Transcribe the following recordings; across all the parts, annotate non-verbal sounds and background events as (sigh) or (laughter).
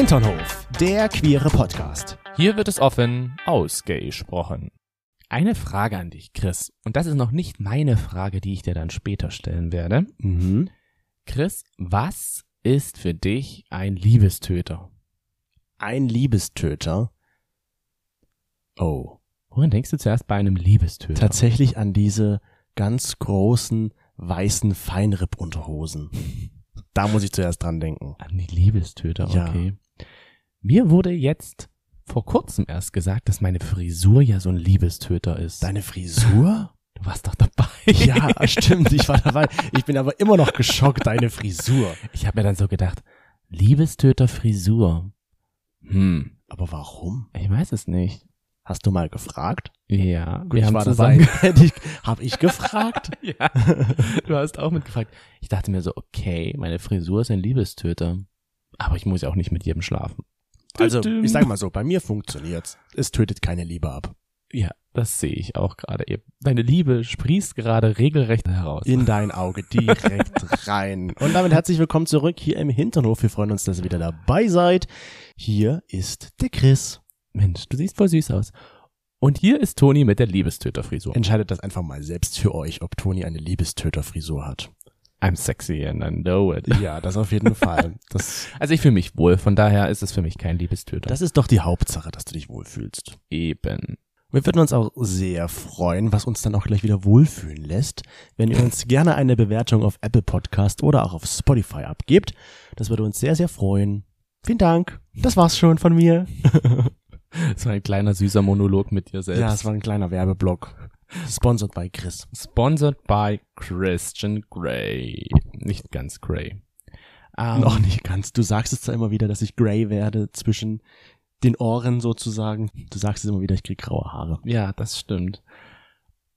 Hinternhof, der queere Podcast. Hier wird es offen ausgesprochen. Eine Frage an dich, Chris. Und das ist noch nicht meine Frage, die ich dir dann später stellen werde. Mhm. Chris, was ist für dich ein Liebestöter? Ein Liebestöter. Oh. Woran denkst du zuerst bei einem Liebestöter? Tatsächlich an diese ganz großen weißen Feinripp-Unterhosen. (laughs) Da muss ich zuerst dran denken. An die Liebestöter, Ja. Mir wurde jetzt vor kurzem erst gesagt, dass meine Frisur ja so ein Liebestöter ist. Deine Frisur? (laughs) du warst doch dabei. Ja, stimmt, ich war dabei. Ich bin aber immer noch geschockt, deine Frisur. Ich habe mir dann so gedacht, Liebestöter Frisur. Hm, Aber warum? ich weiß es nicht. Hast du mal gefragt? Ja, Gut, wir ich haben war zusammen. (laughs) dabei. Hab ich gefragt? (laughs) ja, du hast auch mitgefragt. Ich dachte mir so, okay, meine Frisur ist ein Liebestöter. Aber ich muss ja auch nicht mit jedem schlafen. Also, ich sag mal so, bei mir funktioniert's. Es tötet keine Liebe ab. Ja, das sehe ich auch gerade eben. Deine Liebe sprießt gerade regelrecht heraus. In dein Auge direkt (laughs) rein. Und damit herzlich willkommen zurück hier im Hinternhof. Wir freuen uns, dass ihr wieder dabei seid. Hier ist der Chris. Mensch, du siehst voll süß aus. Und hier ist Toni mit der Liebestöterfrisur. Entscheidet das einfach mal selbst für euch, ob Toni eine Liebestöterfrisur hat. I'm sexy and I know it. Ja, das auf jeden Fall. Das, (laughs) Also ich fühle mich wohl, von daher ist es für mich kein Liebestöter. das ist doch die Hauptsache, dass du dich wohlfühlst. eben. Wir würden uns auch sehr freuen, was uns dann auch gleich wieder wohlfühlen lässt, wenn ihr uns gerne eine Bewertung auf Apple Podcast oder auch auf Spotify abgebt. Das würde uns sehr, sehr freuen. Vielen Dank. Das war's schon von mir. (laughs) Das war ein kleiner süßer Monolog mit dir selbst. Ja, es war ein kleiner Werbeblock. Sponsored by Chris. Sponsored by Christian Grey. Nicht ganz Grey. Ähm, Noch nicht ganz. Du sagst es zwar immer wieder, dass ich grey werde zwischen den Ohren sozusagen. Du sagst es immer wieder, ich krieg graue Haare. Ja, das stimmt.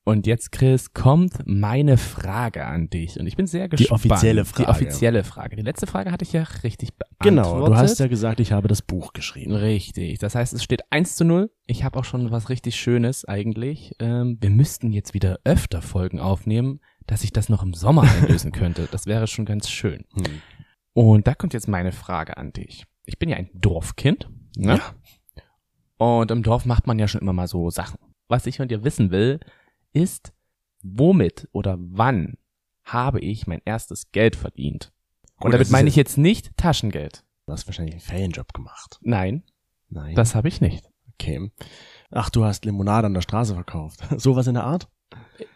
Und jetzt, Chris, kommt meine Frage an dich. Und ich bin sehr gespannt. offizielle Frage. Die offizielle Frage. Die letzte Frage hatte ich ja richtig beantwortet. Genau, du hast ja gesagt, ich habe das Buch geschrieben. Richtig. Das heißt, es steht 1 zu 0. Ich habe auch schon was richtig Schönes eigentlich. Ähm, wir müssten jetzt wieder öfter Folgen aufnehmen, dass ich das noch im Sommer einlösen (laughs) könnte. Das wäre schon ganz schön. Hm. Und da kommt jetzt meine Frage an dich. Ich bin ja ein Dorfkind. Ne? Ja. Und im Dorf macht man ja schon immer mal so Sachen. Was ich von dir wissen will, ist, womit oder wann habe ich mein erstes Geld verdient? Gut, Und damit meine ich jetzt nicht Taschengeld. Du hast wahrscheinlich einen Ferienjob gemacht. Nein, Nein. das habe ich nicht. okay. Ach, du hast Limonade an der Straße verkauft. (laughs) Sowas in der Art?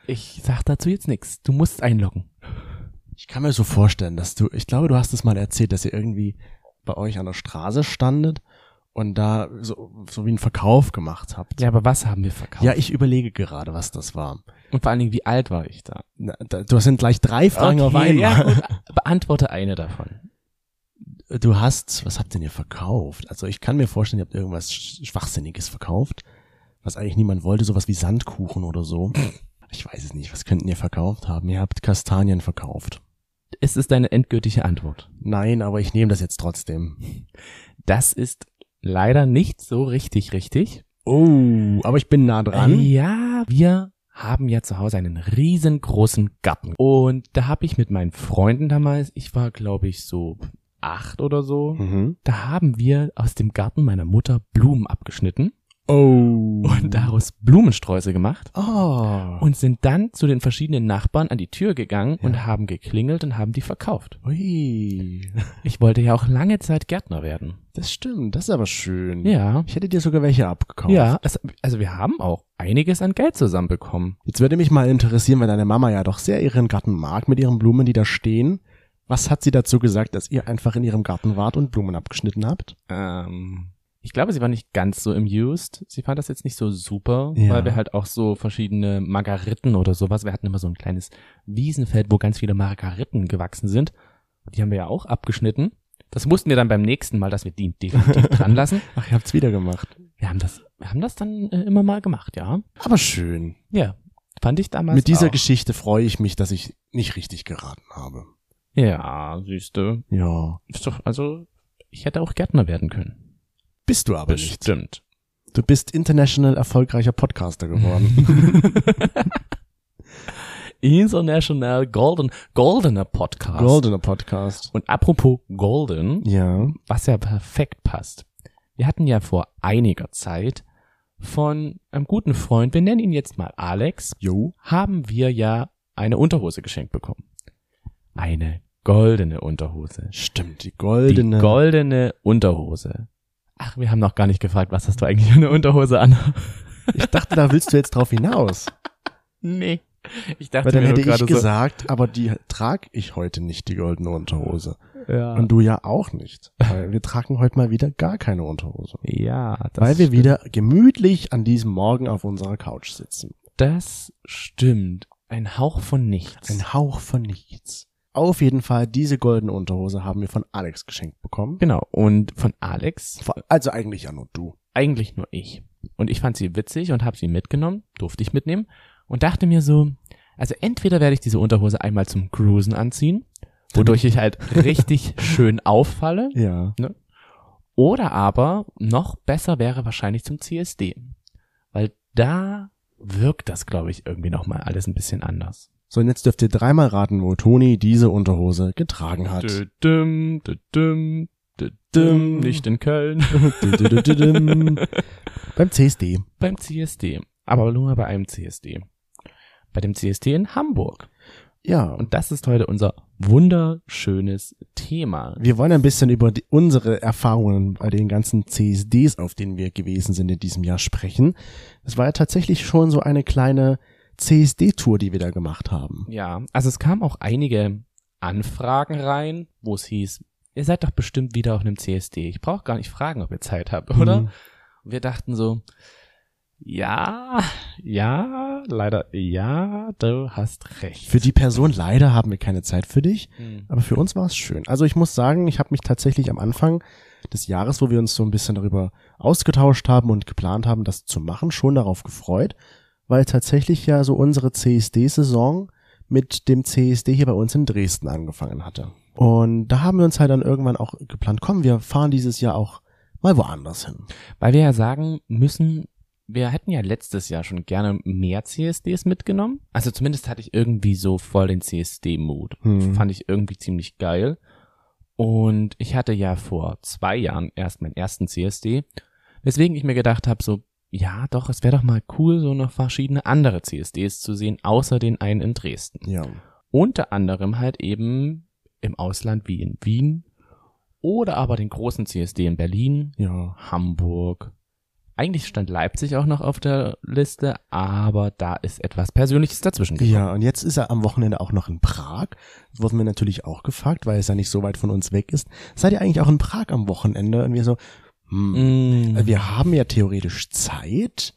Ich sag dazu jetzt nichts. Du musst einloggen. Ich kann mir so vorstellen, dass du, ich glaube, du hast es mal erzählt, dass ihr irgendwie bei euch an der Straße standet und da so, so wie einen Verkauf gemacht habt. Ja, aber was haben wir verkauft? Ja, ich überlege gerade, was das war. Und vor allen Dingen, wie alt war ich da? Na, da du sind gleich drei Fragen auf einmal. ja, gut. Beantworte eine davon. Du hast, was habt denn ihr verkauft? Also ich kann mir vorstellen, ihr habt irgendwas Sch- Schwachsinniges verkauft, was eigentlich niemand wollte, sowas wie Sandkuchen oder so. Ich weiß es nicht, was könnten ihr verkauft haben? Ihr habt Kastanien verkauft. Ist es deine endgültige Antwort? Nein, aber ich nehme das jetzt trotzdem. Das ist leider nicht so richtig richtig. Oh, aber ich bin nah dran. Ja, wir haben ja zu Hause einen riesengroßen Garten. Und da habe ich mit meinen Freunden damals, ich war glaube ich so acht oder so, Mhm. da haben wir aus dem Garten meiner Mutter Blumen abgeschnitten Oh. und daraus Blumensträuße gemacht. Oh. Und sind dann zu den verschiedenen Nachbarn an die Tür gegangen Ja. und haben geklingelt und haben die verkauft. Ui. Ich wollte ja auch lange Zeit Gärtner werden. Das stimmt, das ist aber schön. Ja. Ich hätte dir sogar welche abgekauft. Ja, es, also wir haben auch einiges an Geld zusammenbekommen. Jetzt würde mich mal interessieren, weil deine Mama ja doch sehr ihren Garten mag mit ihren Blumen, die da stehen. Was hat sie dazu gesagt, dass ihr einfach in ihrem Garten wart und Blumen abgeschnitten habt? Ähm, ich glaube, sie war nicht ganz so amused. Sie fand das jetzt nicht so super, Ja. weil wir halt auch so verschiedene Margariten oder sowas, wir hatten immer so ein kleines Wiesenfeld, wo ganz viele Margariten gewachsen sind. Die haben wir ja auch abgeschnitten. Das mussten wir dann beim nächsten Mal, dass wir die definitiv dran lassen. (laughs) Ach, ihr habt's wieder gemacht. Wir haben das, wir haben das dann äh, immer mal gemacht, ja. Aber schön. Ja, fand ich damals Mit dieser auch. Geschichte freue ich mich, dass ich nicht richtig geraten habe. Ja, siehste. Ja. Ist doch, also, ich hätte auch Gärtner werden können. Bist du aber nicht. Bestimmt. Du bist international erfolgreicher Podcaster geworden. (laughs) International Golden, Goldener Podcast. Goldener Podcast. Und apropos Golden, Ja. was ja perfekt passt. Wir hatten ja vor einiger Zeit von einem guten Freund, wir nennen ihn jetzt mal Alex, Jo. haben wir ja eine Unterhose geschenkt bekommen. Eine goldene Unterhose. Stimmt, die goldene. Die goldene Unterhose. Ach, wir haben noch gar nicht gefragt, was hast du eigentlich für eine Unterhose an? ich dachte, da willst du jetzt drauf hinaus. nee. Ich dachte Weil dann hätte ich gesagt, aber die trag ich heute nicht, die goldene Unterhose. so. Ja. Und du ja auch nicht. Weil wir tragen heute mal wieder gar keine Unterhose. ja, das weil wir stimmt. wieder gemütlich an diesem Morgen auf unserer Couch sitzen. Das stimmt. Ein Hauch von nichts. Ein Hauch von nichts. Auf jeden Fall, diese goldene Unterhose haben wir von Alex geschenkt bekommen. genau. Und von Alex Also eigentlich ja nur du. eigentlich nur ich. Und ich fand sie witzig und habe sie mitgenommen, durfte ich mitnehmen und dachte mir so, also entweder werde ich diese Unterhose einmal zum Cruisen anziehen, wodurch ich halt (laughs) richtig schön auffalle, Ja. oder aber noch besser wäre wahrscheinlich zum CSD, weil da wirkt das, glaube ich, irgendwie noch mal alles ein bisschen anders. So, und jetzt dürft ihr dreimal raten, wo Toni diese Unterhose getragen hat. Düm, düm, düm, nicht in Köln. (laughs) Beim CSD. beim CSD, aber nur bei einem CSD. Bei dem CSD in Hamburg. Ja. Und das ist heute unser wunderschönes Thema. Wir wollen ein bisschen über die, unsere Erfahrungen bei den ganzen CSDs, auf denen wir gewesen sind in diesem Jahr sprechen. Es war ja tatsächlich schon so eine kleine CSD-Tour, die wir da gemacht haben. Ja, also es kamen auch einige Anfragen rein, wo es hieß, ihr seid doch bestimmt wieder auf einem CSD. Ich brauche gar nicht fragen, ob ihr Zeit habt, oder? Mhm. Und wir dachten so, ja, ja, leider, ja, du hast recht. Für die Person leider haben wir keine Zeit für dich, Hm. aber für uns war es schön. Also ich muss sagen, ich habe mich tatsächlich am Anfang des Jahres, wo wir uns so ein bisschen darüber ausgetauscht haben und geplant haben, das zu machen, schon darauf gefreut, weil tatsächlich ja so unsere CSD-Saison mit dem CSD hier bei uns in Dresden angefangen hatte. Und da haben wir uns halt dann irgendwann auch geplant, komm, wir fahren dieses Jahr auch mal woanders hin. Weil wir ja sagen müssen, wir hätten ja letztes Jahr schon gerne mehr CSDs mitgenommen. Also zumindest hatte ich irgendwie so voll den CSD-Mood. Hm. Fand ich irgendwie ziemlich geil. Und ich hatte ja vor zwei Jahren erst meinen ersten CSD, weswegen ich mir gedacht habe, so, ja doch, es wäre doch mal cool, so noch verschiedene andere CSDs zu sehen, außer den einen in Dresden. Ja. Unter anderem halt eben im Ausland wie in Wien oder aber den großen CSD in Berlin, Ja. Hamburg. Eigentlich stand Leipzig auch noch auf der Liste, aber da ist etwas Persönliches dazwischen gekommen. Ja, und jetzt ist er am Wochenende auch noch in Prag. Das wurden wir natürlich auch gefragt, weil es ja nicht so weit von uns weg ist. Seid ihr eigentlich auch in Prag am Wochenende? Und wir so, hm, Mm. wir haben ja theoretisch Zeit,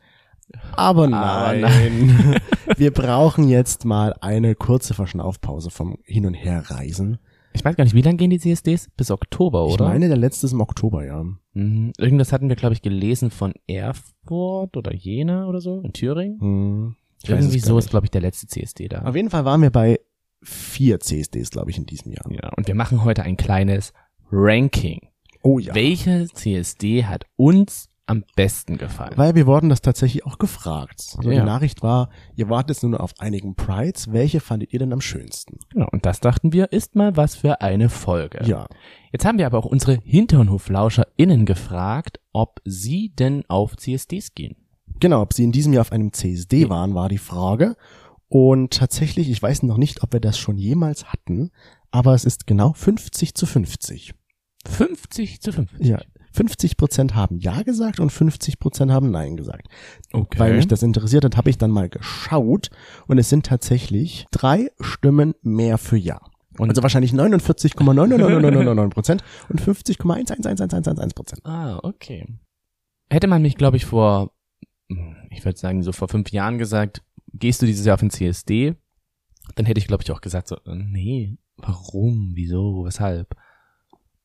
aber Aber nein. (laughs) wir brauchen jetzt mal eine kurze Verschnaufpause vom Hin- und Herreisen. Ich weiß gar nicht, wie lange gehen die CSDs? Bis Oktober, Ich oder? meine, der letzte ist im Oktober, ja. Mhm. Irgendwas hatten wir, glaube ich, gelesen von Erfurt oder Jena oder so in Thüringen. Hm, ich weiß Irgendwie so ist, glaube ich, der letzte CSD da. Auf jeden Fall waren wir bei vier CSDs, glaube ich, in diesem Jahr. ja, und wir machen heute ein kleines Ranking. Oh ja. Welche CSD hat uns am besten gefallen? Weil wir wurden das tatsächlich auch gefragt. Also Ja. Die Nachricht war, ihr wartet nur auf einigen Prides. Welche fandet ihr denn am schönsten? Genau, und das dachten wir, ist mal was für eine Folge. Ja. Jetzt haben wir aber auch unsere HinternhoflauscherInnen gefragt, ob sie denn auf CSDs gehen. Genau, ob sie in diesem Jahr auf einem CSD waren, war die Frage. Und tatsächlich, ich weiß noch nicht, ob wir das schon jemals hatten, aber es ist genau 50 zu 50. 50 zu 50. Ja. 50 Prozent haben Ja gesagt und 50 Prozent haben Nein gesagt. Okay. Weil mich das interessiert hat, habe ich dann mal geschaut und es sind tatsächlich drei Stimmen mehr für Ja. Und- also wahrscheinlich 49,99999 Prozent und 50,111111 Prozent. Ah, okay. Hätte man mich, glaube ich, vor, hm, ich würde sagen, so vor fünf Jahren gesagt, gehst du dieses Jahr auf den CSD? Dann hätte ich, glaube ich, auch gesagt, so, äh, nee, warum, wieso, weshalb?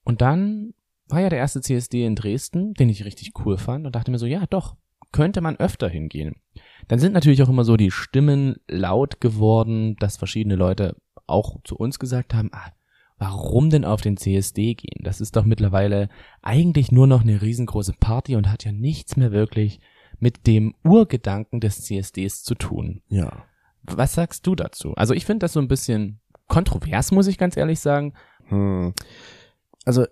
Und dann war ja der erste CSD in Dresden, den ich richtig cool fand und dachte mir so, ja, doch, könnte man öfter hingehen. Dann sind natürlich auch immer so die Stimmen laut geworden, dass verschiedene Leute auch zu uns gesagt haben, ah, warum denn auf den CSD gehen? Das ist doch mittlerweile eigentlich nur noch eine riesengroße Party und hat ja nichts mehr wirklich mit dem Urgedanken des CSDs zu tun. Ja. Was sagst du dazu? Also ich finde das so ein bisschen kontrovers, muss ich ganz ehrlich sagen. Hm. Also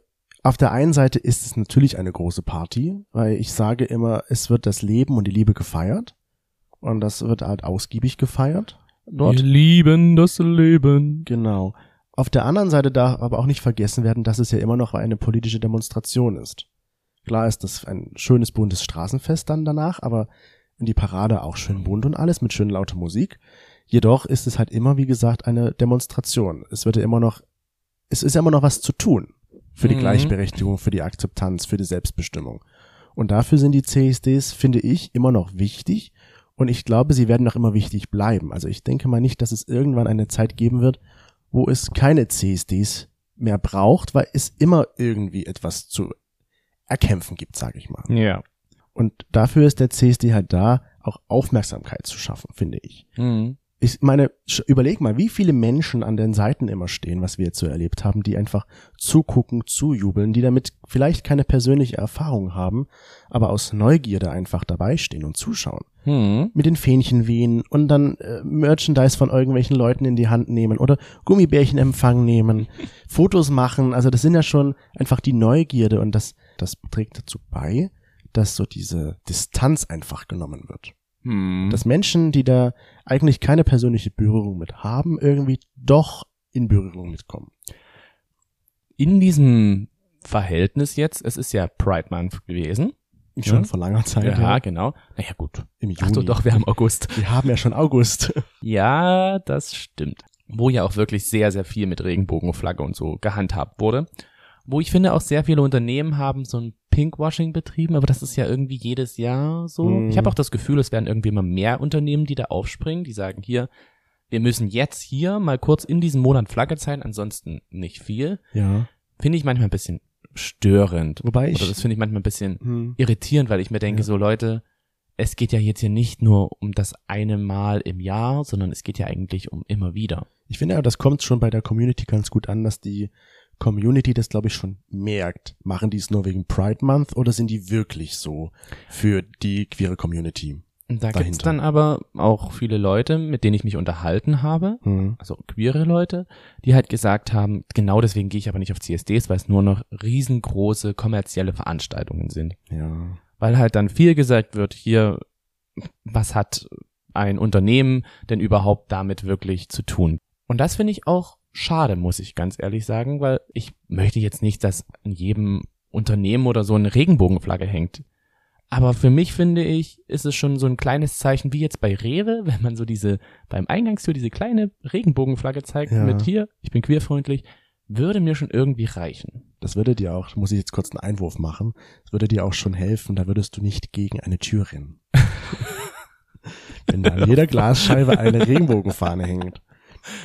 auf der einen Seite ist es natürlich eine große Party, weil ich sage immer, es wird das Leben und die Liebe gefeiert. Und das wird halt ausgiebig gefeiert dort. Wir lieben das Leben. Genau. Auf der anderen Seite darf aber auch nicht vergessen werden, dass es ja immer noch eine politische Demonstration ist. Klar ist das ein schönes buntes Straßenfest dann danach, aber in die Parade auch schön bunt und alles mit schön lauter Musik. Jedoch ist es halt immer, wie gesagt, eine Demonstration. Es wird ja immer noch, es ist ja immer noch was zu tun für die Mhm. Gleichberechtigung, für die Akzeptanz, für die Selbstbestimmung. Und dafür sind die CSDs, finde ich, immer noch wichtig. Und ich glaube, sie werden noch immer wichtig bleiben. Also ich denke mal nicht, dass es irgendwann eine Zeit geben wird, wo es keine CSDs mehr braucht, weil es immer irgendwie etwas zu erkämpfen gibt, sage ich mal. Ja. Und dafür ist der CSD halt da, auch Aufmerksamkeit zu schaffen, finde ich. Mhm. Ich meine, überleg mal, wie viele Menschen an den Seiten immer stehen, was wir jetzt so erlebt haben, die einfach zugucken, zujubeln, die damit vielleicht keine persönliche Erfahrung haben, aber aus Neugierde einfach dabei stehen und zuschauen. Mhm. Mit den Fähnchen wehen und dann äh, Merchandise von irgendwelchen Leuten in die Hand nehmen oder Gummibärchen empfangen nehmen, (laughs) Fotos machen. Also das sind ja schon einfach die Neugierde und das, das trägt dazu bei, dass so diese Distanz einfach genommen wird Mhm. dass Menschen, die da eigentlich keine persönliche Berührung mit haben, irgendwie doch in Berührung mitkommen. In diesem Verhältnis jetzt, es ist ja Pride Month gewesen. Schon Ja. vor langer Zeit. Ja, Ja, genau. Naja, gut. Im Juni. Ach so, doch, wir haben August. Wir haben ja schon August. (laughs) Ja, das stimmt. Wo ja auch wirklich sehr, sehr viel mit Regenbogenflagge und so gehandhabt wurde. Wo ich finde, auch sehr viele Unternehmen haben so ein Pinkwashing betrieben, aber das ist ja irgendwie jedes Jahr so. Mhm. Ich habe auch das Gefühl, es werden irgendwie immer mehr Unternehmen, die da aufspringen, die sagen hier, wir müssen jetzt hier mal kurz in diesem Monat Flagge zeigen, ansonsten nicht viel. Ja. Finde ich manchmal ein bisschen störend. Wobei ich- Oder das finde ich manchmal ein bisschen Hm. irritierend, weil ich mir denke, Ja. so Leute, es geht ja jetzt hier nicht nur um das eine Mal im Jahr, sondern es geht ja eigentlich um immer wieder. Ich finde aber, das kommt schon bei der Community ganz gut an, dass die Community das, glaube ich, schon merkt. Machen die es nur wegen Pride Month oder sind die wirklich so für die queere Community? Da Dahinter. gibt's dann aber auch viele Leute, mit denen ich mich unterhalten habe, Hm. also queere Leute, die halt gesagt haben, genau deswegen gehe ich aber nicht auf CSDs, weil es nur noch riesengroße kommerzielle Veranstaltungen sind. Ja. Weil halt dann viel gesagt wird, hier, was hat ein Unternehmen denn überhaupt damit wirklich zu tun? Und das finde ich auch schade, muss ich ganz ehrlich sagen, weil ich möchte jetzt nicht, dass in jedem Unternehmen oder so eine Regenbogenflagge hängt. Aber für mich finde ich, ist es schon so ein kleines Zeichen, wie jetzt bei Rewe, (laughs) wenn man so diese, beim Eingangstür diese kleine Regenbogenflagge zeigt Ja. mit hier, ich bin queerfreundlich, würde mir schon irgendwie reichen. Das würde dir auch, muss ich jetzt kurz einen Einwurf machen, das würde dir auch schon helfen, da würdest du nicht gegen eine Tür rennen. (laughs) Wenn da an jeder Glasscheibe eine Regenbogenfahne hängt,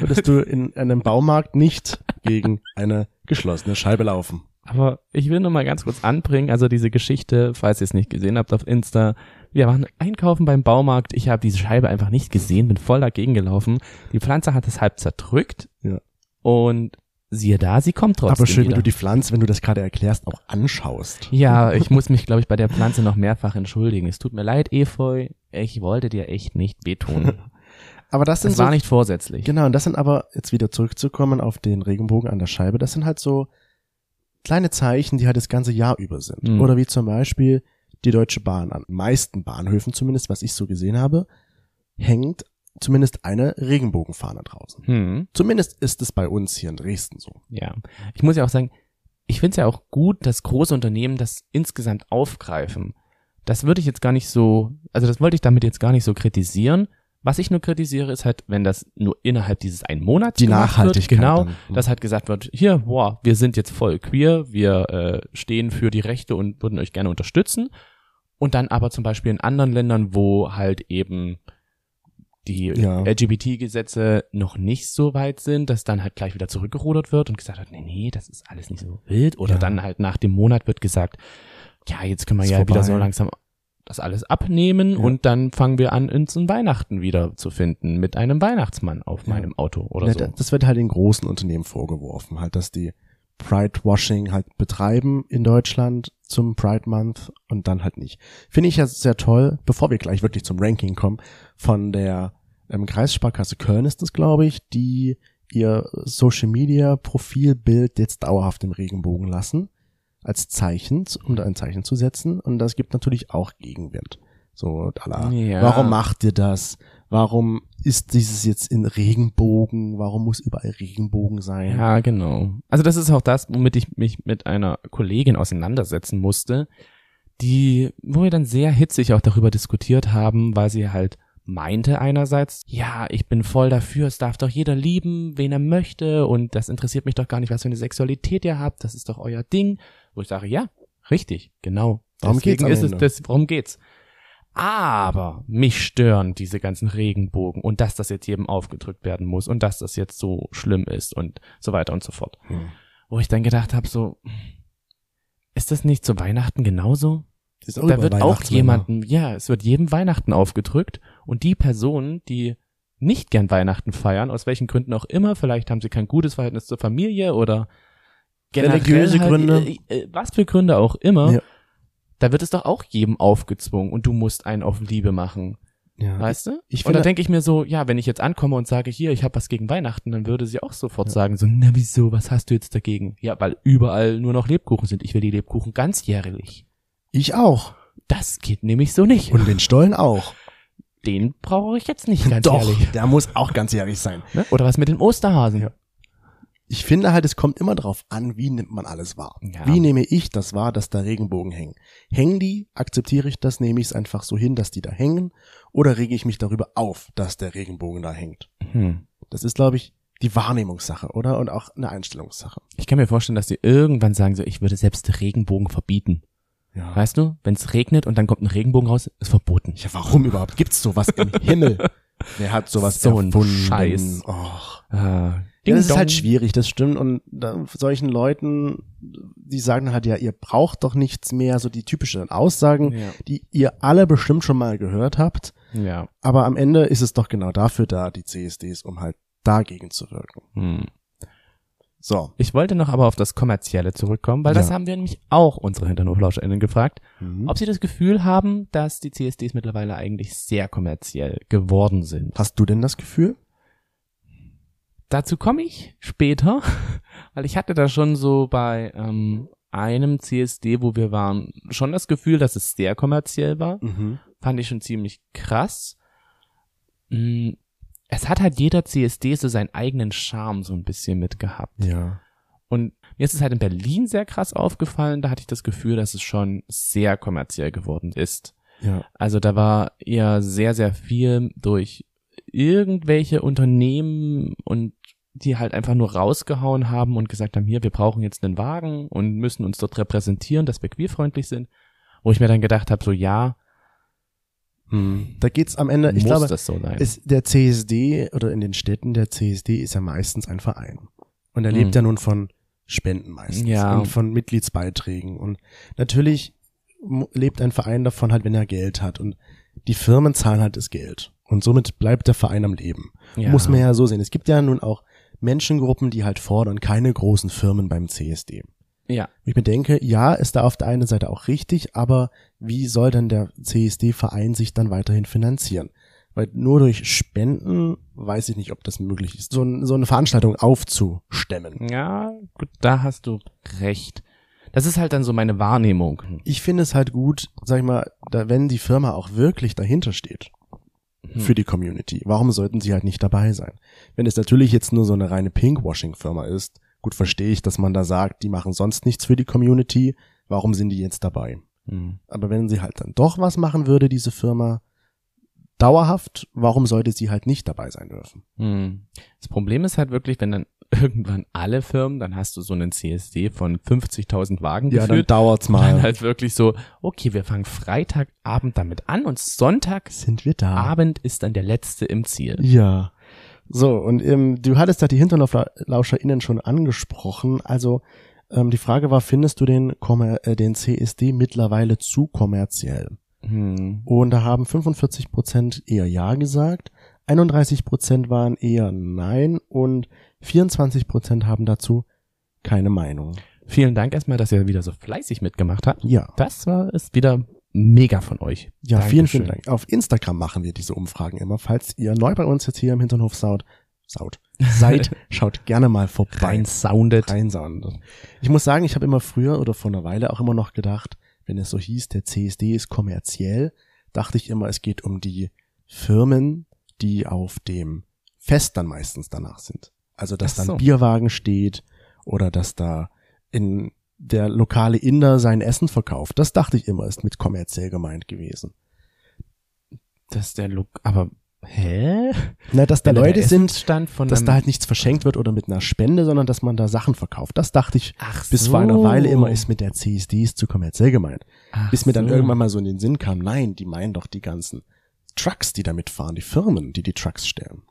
würdest du in einem Baumarkt nicht gegen eine geschlossene Scheibe laufen. Aber ich will nur mal ganz kurz anbringen, also diese Geschichte, falls ihr es nicht gesehen habt auf Insta. Wir waren einkaufen beim Baumarkt, ich habe diese Scheibe einfach nicht gesehen, bin voll dagegen gelaufen. Die Pflanze hat es halb zerdrückt Ja. und siehe da, sie kommt trotzdem Aber schön, wieder. wenn du die Pflanze, wenn du das gerade erklärst, auch anschaust. ja, ich muss mich, glaube ich, bei der Pflanze noch mehrfach entschuldigen. Es tut mir leid, Efeu, ich wollte dir echt nicht wehtun. (laughs) Aber das sind Das war so, nicht vorsätzlich. genau, und das sind aber, jetzt wieder zurückzukommen auf den Regenbogen an der Scheibe, das sind halt so kleine Zeichen, die halt das ganze Jahr über sind. Mhm. Oder wie zum Beispiel die Deutsche Bahn an meisten Bahnhöfen zumindest, was ich so gesehen habe, hängt zumindest eine Regenbogenfahne draußen. Hm. Zumindest ist es bei uns hier in Dresden so. Ja, ich muss ja auch sagen, ich finde es ja auch gut, dass große Unternehmen das insgesamt aufgreifen. Das würde ich jetzt gar nicht so, also das wollte ich damit jetzt gar nicht so kritisieren. Was ich nur kritisiere, ist halt, wenn das nur innerhalb dieses einen Monats Die Nachhaltigkeit Wird, genau, dann. Dass halt gesagt wird, hier, boah, wir sind jetzt voll queer, wir äh, stehen für die Rechte und würden euch gerne unterstützen. Und dann aber zum Beispiel in anderen Ländern, wo halt eben die Ja. LGBT-Gesetze noch nicht so weit sind, dass dann halt gleich wieder zurückgerudert wird und gesagt wird, nee, nee, das ist alles nicht so wild. Oder Ja. dann halt nach dem Monat wird gesagt, ja, jetzt können wir Ist ja wieder so vorbei. langsam das alles abnehmen Ja. und dann fangen wir an, uns ein Weihnachten wieder zu finden mit einem Weihnachtsmann auf Ja. meinem Auto oder Ne, so. da- Das wird halt den großen Unternehmen vorgeworfen, halt, dass die Pride-Washing halt betreiben in Deutschland zum Pride Month und dann halt nicht. Finde ich ja sehr toll, bevor wir gleich wirklich zum Ranking kommen, von der ähm, Kreissparkasse Köln ist das, glaube ich, die ihr Social Media Profilbild jetzt dauerhaft im Regenbogen lassen als Zeichen, um da ein Zeichen zu setzen. Und das gibt natürlich auch Gegenwind. So, Allah, Ja. warum macht ihr das? Warum ist dieses jetzt in Regenbogen? Warum muss überall Regenbogen sein? Ja, genau. Also das ist auch das, womit ich mich mit einer Kollegin auseinandersetzen musste, die, wo wir dann sehr hitzig auch darüber diskutiert haben, weil sie halt meinte einerseits, ja, ich bin voll dafür, es darf doch jeder lieben, wen er möchte und das interessiert mich doch gar nicht, was für eine Sexualität ihr habt, das ist doch euer Ding. Wo ich sage, ja, richtig, genau. Darum Deswegen geht's ist es, das, worum geht's? Aber mich stören diese ganzen Regenbogen und dass das jetzt jedem aufgedrückt werden muss und dass das jetzt so schlimm ist und so weiter und so fort. Hm. Wo ich dann gedacht habe, so, ist das nicht zu Weihnachten genauso? Da wird auch Weihnachtsmänner. jemanden, ja, es wird jedem Weihnachten aufgedrückt und die Personen, die nicht gern Weihnachten feiern, aus welchen Gründen auch immer, vielleicht haben sie kein gutes Verhältnis zur Familie oder generell Religiöse halt, Gründe. äh, äh, was für Gründe auch immer, Ja. da wird es doch auch jedem aufgezwungen und du musst einen auf Liebe machen, Ja. weißt du? ich und da denke ich mir so, ja, wenn ich jetzt ankomme und sage, hier, ich habe was gegen Weihnachten, dann würde sie auch sofort sagen, so, na wieso, was hast du jetzt dagegen? Ja, weil überall nur noch Lebkuchen sind. Ich will die Lebkuchen ganzjährlich. Ich auch. Das geht nämlich so nicht. Und den Stollen auch. den brauche ich jetzt nicht ganz Doch, ehrlich. der muss auch ganz ehrlich sein. Ne? Oder was mit den Osterhasen? Ja. Ich finde halt, es kommt immer drauf an, wie nimmt man alles wahr. Ja. Wie nehme ich das wahr, dass da Regenbogen hängen? Hängen die, akzeptiere ich das, nehme ich es einfach so hin, dass die da hängen, oder rege ich mich darüber auf, dass der Regenbogen da hängt? Hm. Das ist, glaube ich, die Wahrnehmungssache, oder? Und auch eine Einstellungssache. Ich kann mir vorstellen, dass die irgendwann sagen so, ich würde selbst Regenbogen verbieten. Ja. Weißt du, wenn es regnet und dann kommt ein Regenbogen raus, ist verboten. Ja, warum (laughs) überhaupt? Gibt's sowas im Himmel? Wer hat sowas So ein erfunden? Scheiß. Och. Äh, Ja, Ding das ist dong. halt schwierig, das stimmt. Und da, solchen Leuten, die sagen halt ja, ihr braucht doch nichts mehr, so die typischen Aussagen, Ja. die ihr alle bestimmt schon mal gehört habt. Ja. Aber am Ende ist es doch genau dafür da, die CSDs, um halt dagegen zu wirken. Hm. So. Ich wollte noch aber auf das Kommerzielle zurückkommen, weil das Ja. haben wir nämlich auch unsere HinternhoflauscherInnen gefragt, Mhm. ob sie das Gefühl haben, dass die CSDs mittlerweile eigentlich sehr kommerziell geworden sind. Hast du denn das Gefühl? Dazu komme ich später, (laughs) weil ich hatte da schon so bei ähm, einem CSD, wo wir waren, schon das Gefühl, dass es sehr kommerziell war. Mhm. Fand ich schon ziemlich krass. Mm, Es hat halt jeder CSD so seinen eigenen Charme so ein bisschen mitgehabt. Ja. Und mir ist es halt in Berlin sehr krass aufgefallen, da hatte ich das Gefühl, dass es schon sehr kommerziell geworden ist. Ja. Also da war eher sehr, sehr viel durch irgendwelche Unternehmen und die halt einfach nur rausgehauen haben und gesagt haben, hier, wir brauchen jetzt einen Wagen und müssen uns dort repräsentieren, dass wir queerfreundlich sind. Wo ich mir dann gedacht habe, so ja, Mhm. Da geht's am Ende, ich muss glaube, das so sein. ist der CSD oder in den Städten der CSD ist ja meistens ein Verein. Und er Mhm. lebt ja nun von Spenden meistens Ja. und von Mitgliedsbeiträgen. Und natürlich lebt ein Verein davon halt, wenn er Geld hat. Und die Firmen zahlen halt das Geld. Und somit bleibt der Verein am Leben. Ja. Muss man ja so sehen. Es gibt ja nun auch Menschengruppen, die halt fordern, keine großen Firmen beim CSD. ja, Und ich mir denke, ja, ist da auf der einen Seite auch richtig, aber wie soll denn der CSD-Verein sich dann weiterhin finanzieren? Weil nur durch Spenden weiß ich nicht, ob das möglich ist, so, ein, so eine Veranstaltung aufzustemmen. ja, gut, da hast du recht. Das ist halt dann so meine Wahrnehmung. Ich finde es halt gut, sag ich mal, da, wenn die Firma auch wirklich dahinter steht Hm. für die Community, warum sollten sie halt nicht dabei sein? Wenn es natürlich jetzt nur so eine reine Pinkwashing-Firma ist, gut verstehe ich, dass man da sagt, die machen sonst nichts für die Community, warum sind die jetzt dabei? Hm. Aber wenn sie halt dann doch was machen würde, diese Firma, dauerhaft, warum sollte sie halt nicht dabei sein dürfen? Hm. Das Problem ist halt wirklich, wenn dann irgendwann alle Firmen, dann hast du so einen CSD von 50.000 Wagen Ja, dann geführt. dauert's Dann mal. halt wirklich so, okay, wir fangen Freitagabend damit an und Sonntagabend Sind wir da? ist dann der letzte im Ziel. Ja. So, und ähm, du hattest da die HinterlauscherInnen schon angesprochen. Also ähm, die Frage war, findest du den, Kommer äh, den CSD mittlerweile zu kommerziell? Hm. Und da haben 45 Prozent eher Ja gesagt, 31 Prozent waren eher Nein und 24 Prozent haben dazu keine Meinung. Vielen Dank erstmal, dass ihr wieder so fleißig mitgemacht habt. Ja. Das war ist wieder mega von euch. Ja, vielen, Dankeschön. vielen Dank. Auf Instagram machen wir diese Umfragen immer. Falls ihr neu bei uns jetzt hier im Hinternhof saut, saut, seid, (laughs) schaut gerne mal vorbei. Rein sounded. Reinsauen. Ich muss sagen, ich habe immer früher oder vor einer Weile auch immer noch gedacht, wenn es so hieß, der CSD ist kommerziell, dachte ich immer, es geht um die Firmen, die auf dem Fest dann meistens danach sind. Also, dass Ach dann so. Bierwagen steht oder dass da in der lokale Inder sein Essen verkauft. Das dachte ich immer, ist mit kommerziell gemeint gewesen. Das ist der Look, aber, hä? Na, dass da Leute der sind, dass da halt nichts verschenkt wird oder mit einer Spende, sondern dass man da Sachen verkauft. Das dachte ich Ach bis so. vor einer Weile immer ist mit der CSD ist zu kommerziell gemeint. Ach Bis mir dann so. irgendwann mal so in den Sinn kam, nein, die meinen doch die ganzen Trucks, die damit fahren, die Firmen, die die Trucks stellen.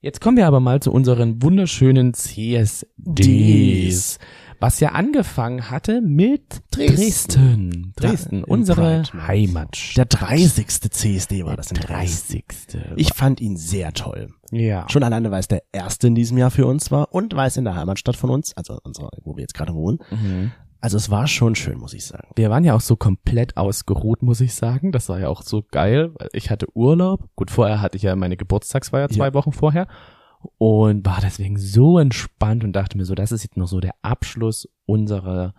Jetzt kommen wir aber mal zu unseren wunderschönen CSDs. Was ja angefangen hatte mit Dresden. Dresden. Dresden, unsere. Heimatstadt. Der 30. CSD war das Der Dresden. 30. Ich fand ihn sehr toll. ja. Schon alleine, weil es der erste in diesem Jahr für uns war und weil es in der Heimatstadt von uns, also unserer, wo wir jetzt gerade wohnen. Mhm. Also es war schon schön, muss ich sagen. Wir waren ja auch so komplett ausgeruht, muss ich sagen. Das war ja auch so geil. Ich hatte Urlaub. Gut, vorher hatte ich ja meine Geburtstagsfeier zwei Ja. Wochen vorher und war deswegen so entspannt und dachte mir so, das ist jetzt noch so der Abschluss unserer,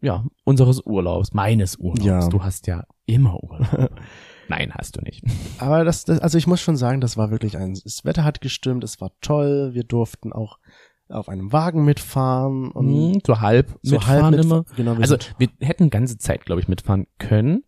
ja, unseres Urlaubs, meines Urlaubs. Ja. Du hast ja immer Urlaub. (laughs) Nein, hast du nicht. Aber das, das, also ich muss schon sagen, das war wirklich ein, das Wetter hat gestimmt, es war toll, wir durften auch auf einem Wagen mitfahren und Mhm, so halb so mitfahren halb immer. mitfahren. Genau, wir Also wir hätten ganze Zeit, glaube ich, mitfahren können.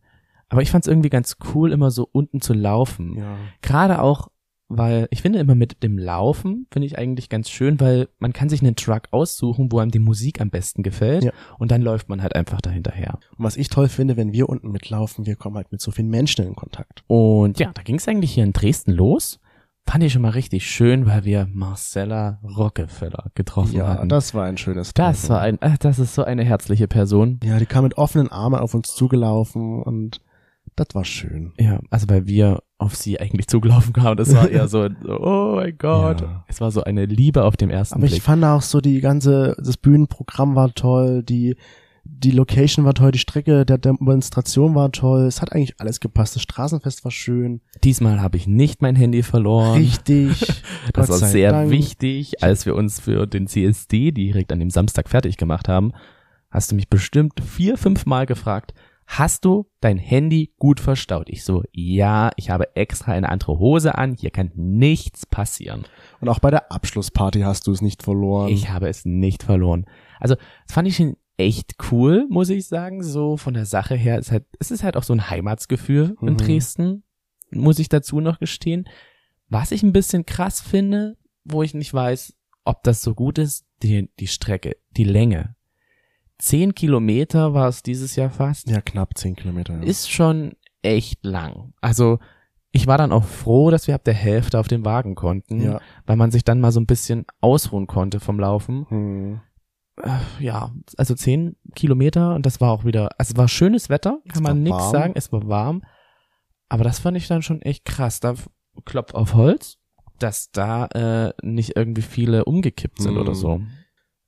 Aber ich fand es irgendwie ganz cool, immer so unten zu laufen. ja. Gerade auch, weil ich finde immer mit dem Laufen finde ich eigentlich ganz schön, weil man kann sich einen Truck aussuchen, wo einem die Musik am besten gefällt Ja. und dann läuft man halt einfach dahinterher. Und was ich toll finde, wenn wir unten mitlaufen, wir kommen halt mit so vielen Menschen in Kontakt. Und ja, da ging es eigentlich hier in Dresden los. Fand ich schon mal richtig schön, weil wir Marcella Rockefeller getroffen Ja, hatten. das war ein schönes das Treffen. war ein, äh, das ist so eine herzliche Person. Ja, die kam mit offenen Armen auf uns zugelaufen und das war schön. Ja, also weil wir auf sie eigentlich zugelaufen kamen, das war eher (laughs) so, oh mein Gott. Ja. Es war so eine Liebe auf dem ersten Aber ich Blick. fand auch so die ganze, das Bühnenprogramm war toll, die, die Location war toll, die Strecke der Demonstration war toll, es hat eigentlich alles gepasst, das Straßenfest war schön, Diesmal habe ich nicht mein Handy verloren. richtig, (laughs) Das war sehr Dank. wichtig, als wir uns für den CSD direkt an dem Samstag fertig gemacht haben. Hast du mich bestimmt vier, fünf Mal gefragt, hast du dein Handy gut verstaut? Ich so, ja, ich habe extra eine andere Hose an, hier kann nichts passieren. Und auch bei der Abschlussparty hast du es nicht verloren. Ich habe es nicht verloren. Also, das fand ich schon echt cool, muss ich sagen, so von der Sache her. Es ist halt, es ist halt auch so ein Heimatsgefühl in Mhm. Dresden, muss ich dazu noch gestehen. Was ich ein bisschen krass finde, wo ich nicht weiß, ob das so gut ist, die, die Strecke, die Länge. Zehn Kilometer war es dieses Jahr fast. ja, knapp zehn Kilometer. Ja. Ist schon echt lang. Also, ich war dann auch froh, dass wir ab der Hälfte auf dem Wagen konnten, ja. weil man sich dann mal so ein bisschen ausruhen konnte vom Laufen Hm. Äh, ja, also zehn Kilometer und das war auch wieder, also es war schönes Wetter, kann Es man warm. sagen, es war warm, aber das fand ich dann schon echt krass. Da f- Klopf auf Holz, dass da äh, nicht irgendwie viele umgekippt sind Hm. oder so.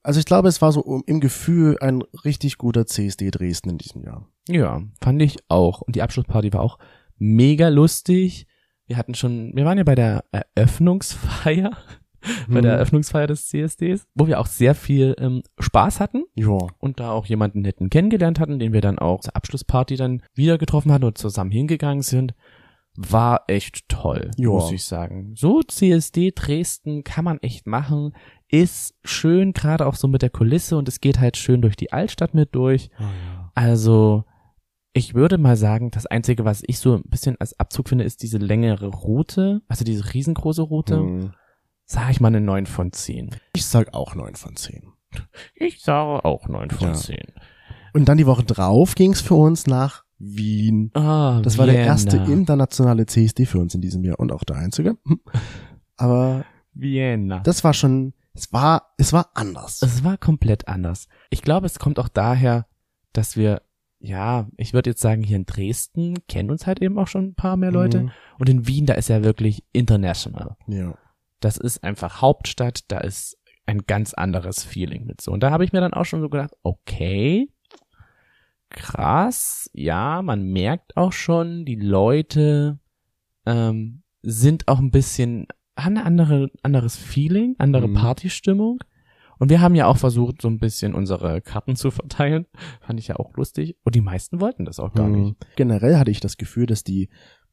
Also ich glaube, es war so im Gefühl ein richtig guter CSD Dresden in diesem Jahr. Ja, fand ich auch. Und die Abschlussparty war auch mega lustig. Wir hatten schon, wir waren ja bei der Eröffnungsfeier, bei der Hm. Eröffnungsfeier des CSDs, wo wir auch sehr viel ähm, Spaß hatten. Ja. und da auch jemanden netten kennengelernt hatten, den wir dann auch zur Abschlussparty dann wieder getroffen hatten und zusammen hingegangen sind, war echt toll, Ja. muss ich sagen. So CSD Dresden kann man echt machen, ist schön, gerade auch so mit der Kulisse und es geht halt schön durch die Altstadt mit durch. Oh, ja. Also ich würde mal sagen, das Einzige, was ich so ein bisschen als Abzug finde, ist diese längere Route, also diese riesengroße Route. Hm. Sag ich mal eine 9 von 10. Ich sag auch neun von zehn. Ich sage auch 9 von Ja. 10. Und dann die Woche drauf ging's für uns nach Wien. Ah, Das war der Vienna. erste internationale CSD für uns in diesem Jahr und auch der einzige. Aber Vienna. das war schon, es war, es war anders. es war komplett anders. Ich glaube, es kommt auch daher, dass wir, ja, ich würde jetzt sagen, hier in Dresden kennen uns halt eben auch schon ein paar mehr Leute. Mhm. Und in Wien, da ist ja wirklich international. Ja. Das ist einfach Hauptstadt, da ist ein ganz anderes Feeling mit so. Und da habe ich mir dann auch schon so gedacht, okay, krass. Ja, man merkt auch schon, die Leute ähm, sind auch ein bisschen, haben eine andere, anderes Feeling, andere Mhm. Partystimmung. Und wir haben ja auch versucht, so ein bisschen unsere Karten zu verteilen. Fand ich ja auch lustig. Und die meisten wollten das auch gar Mhm. nicht. Generell hatte ich das Gefühl, dass die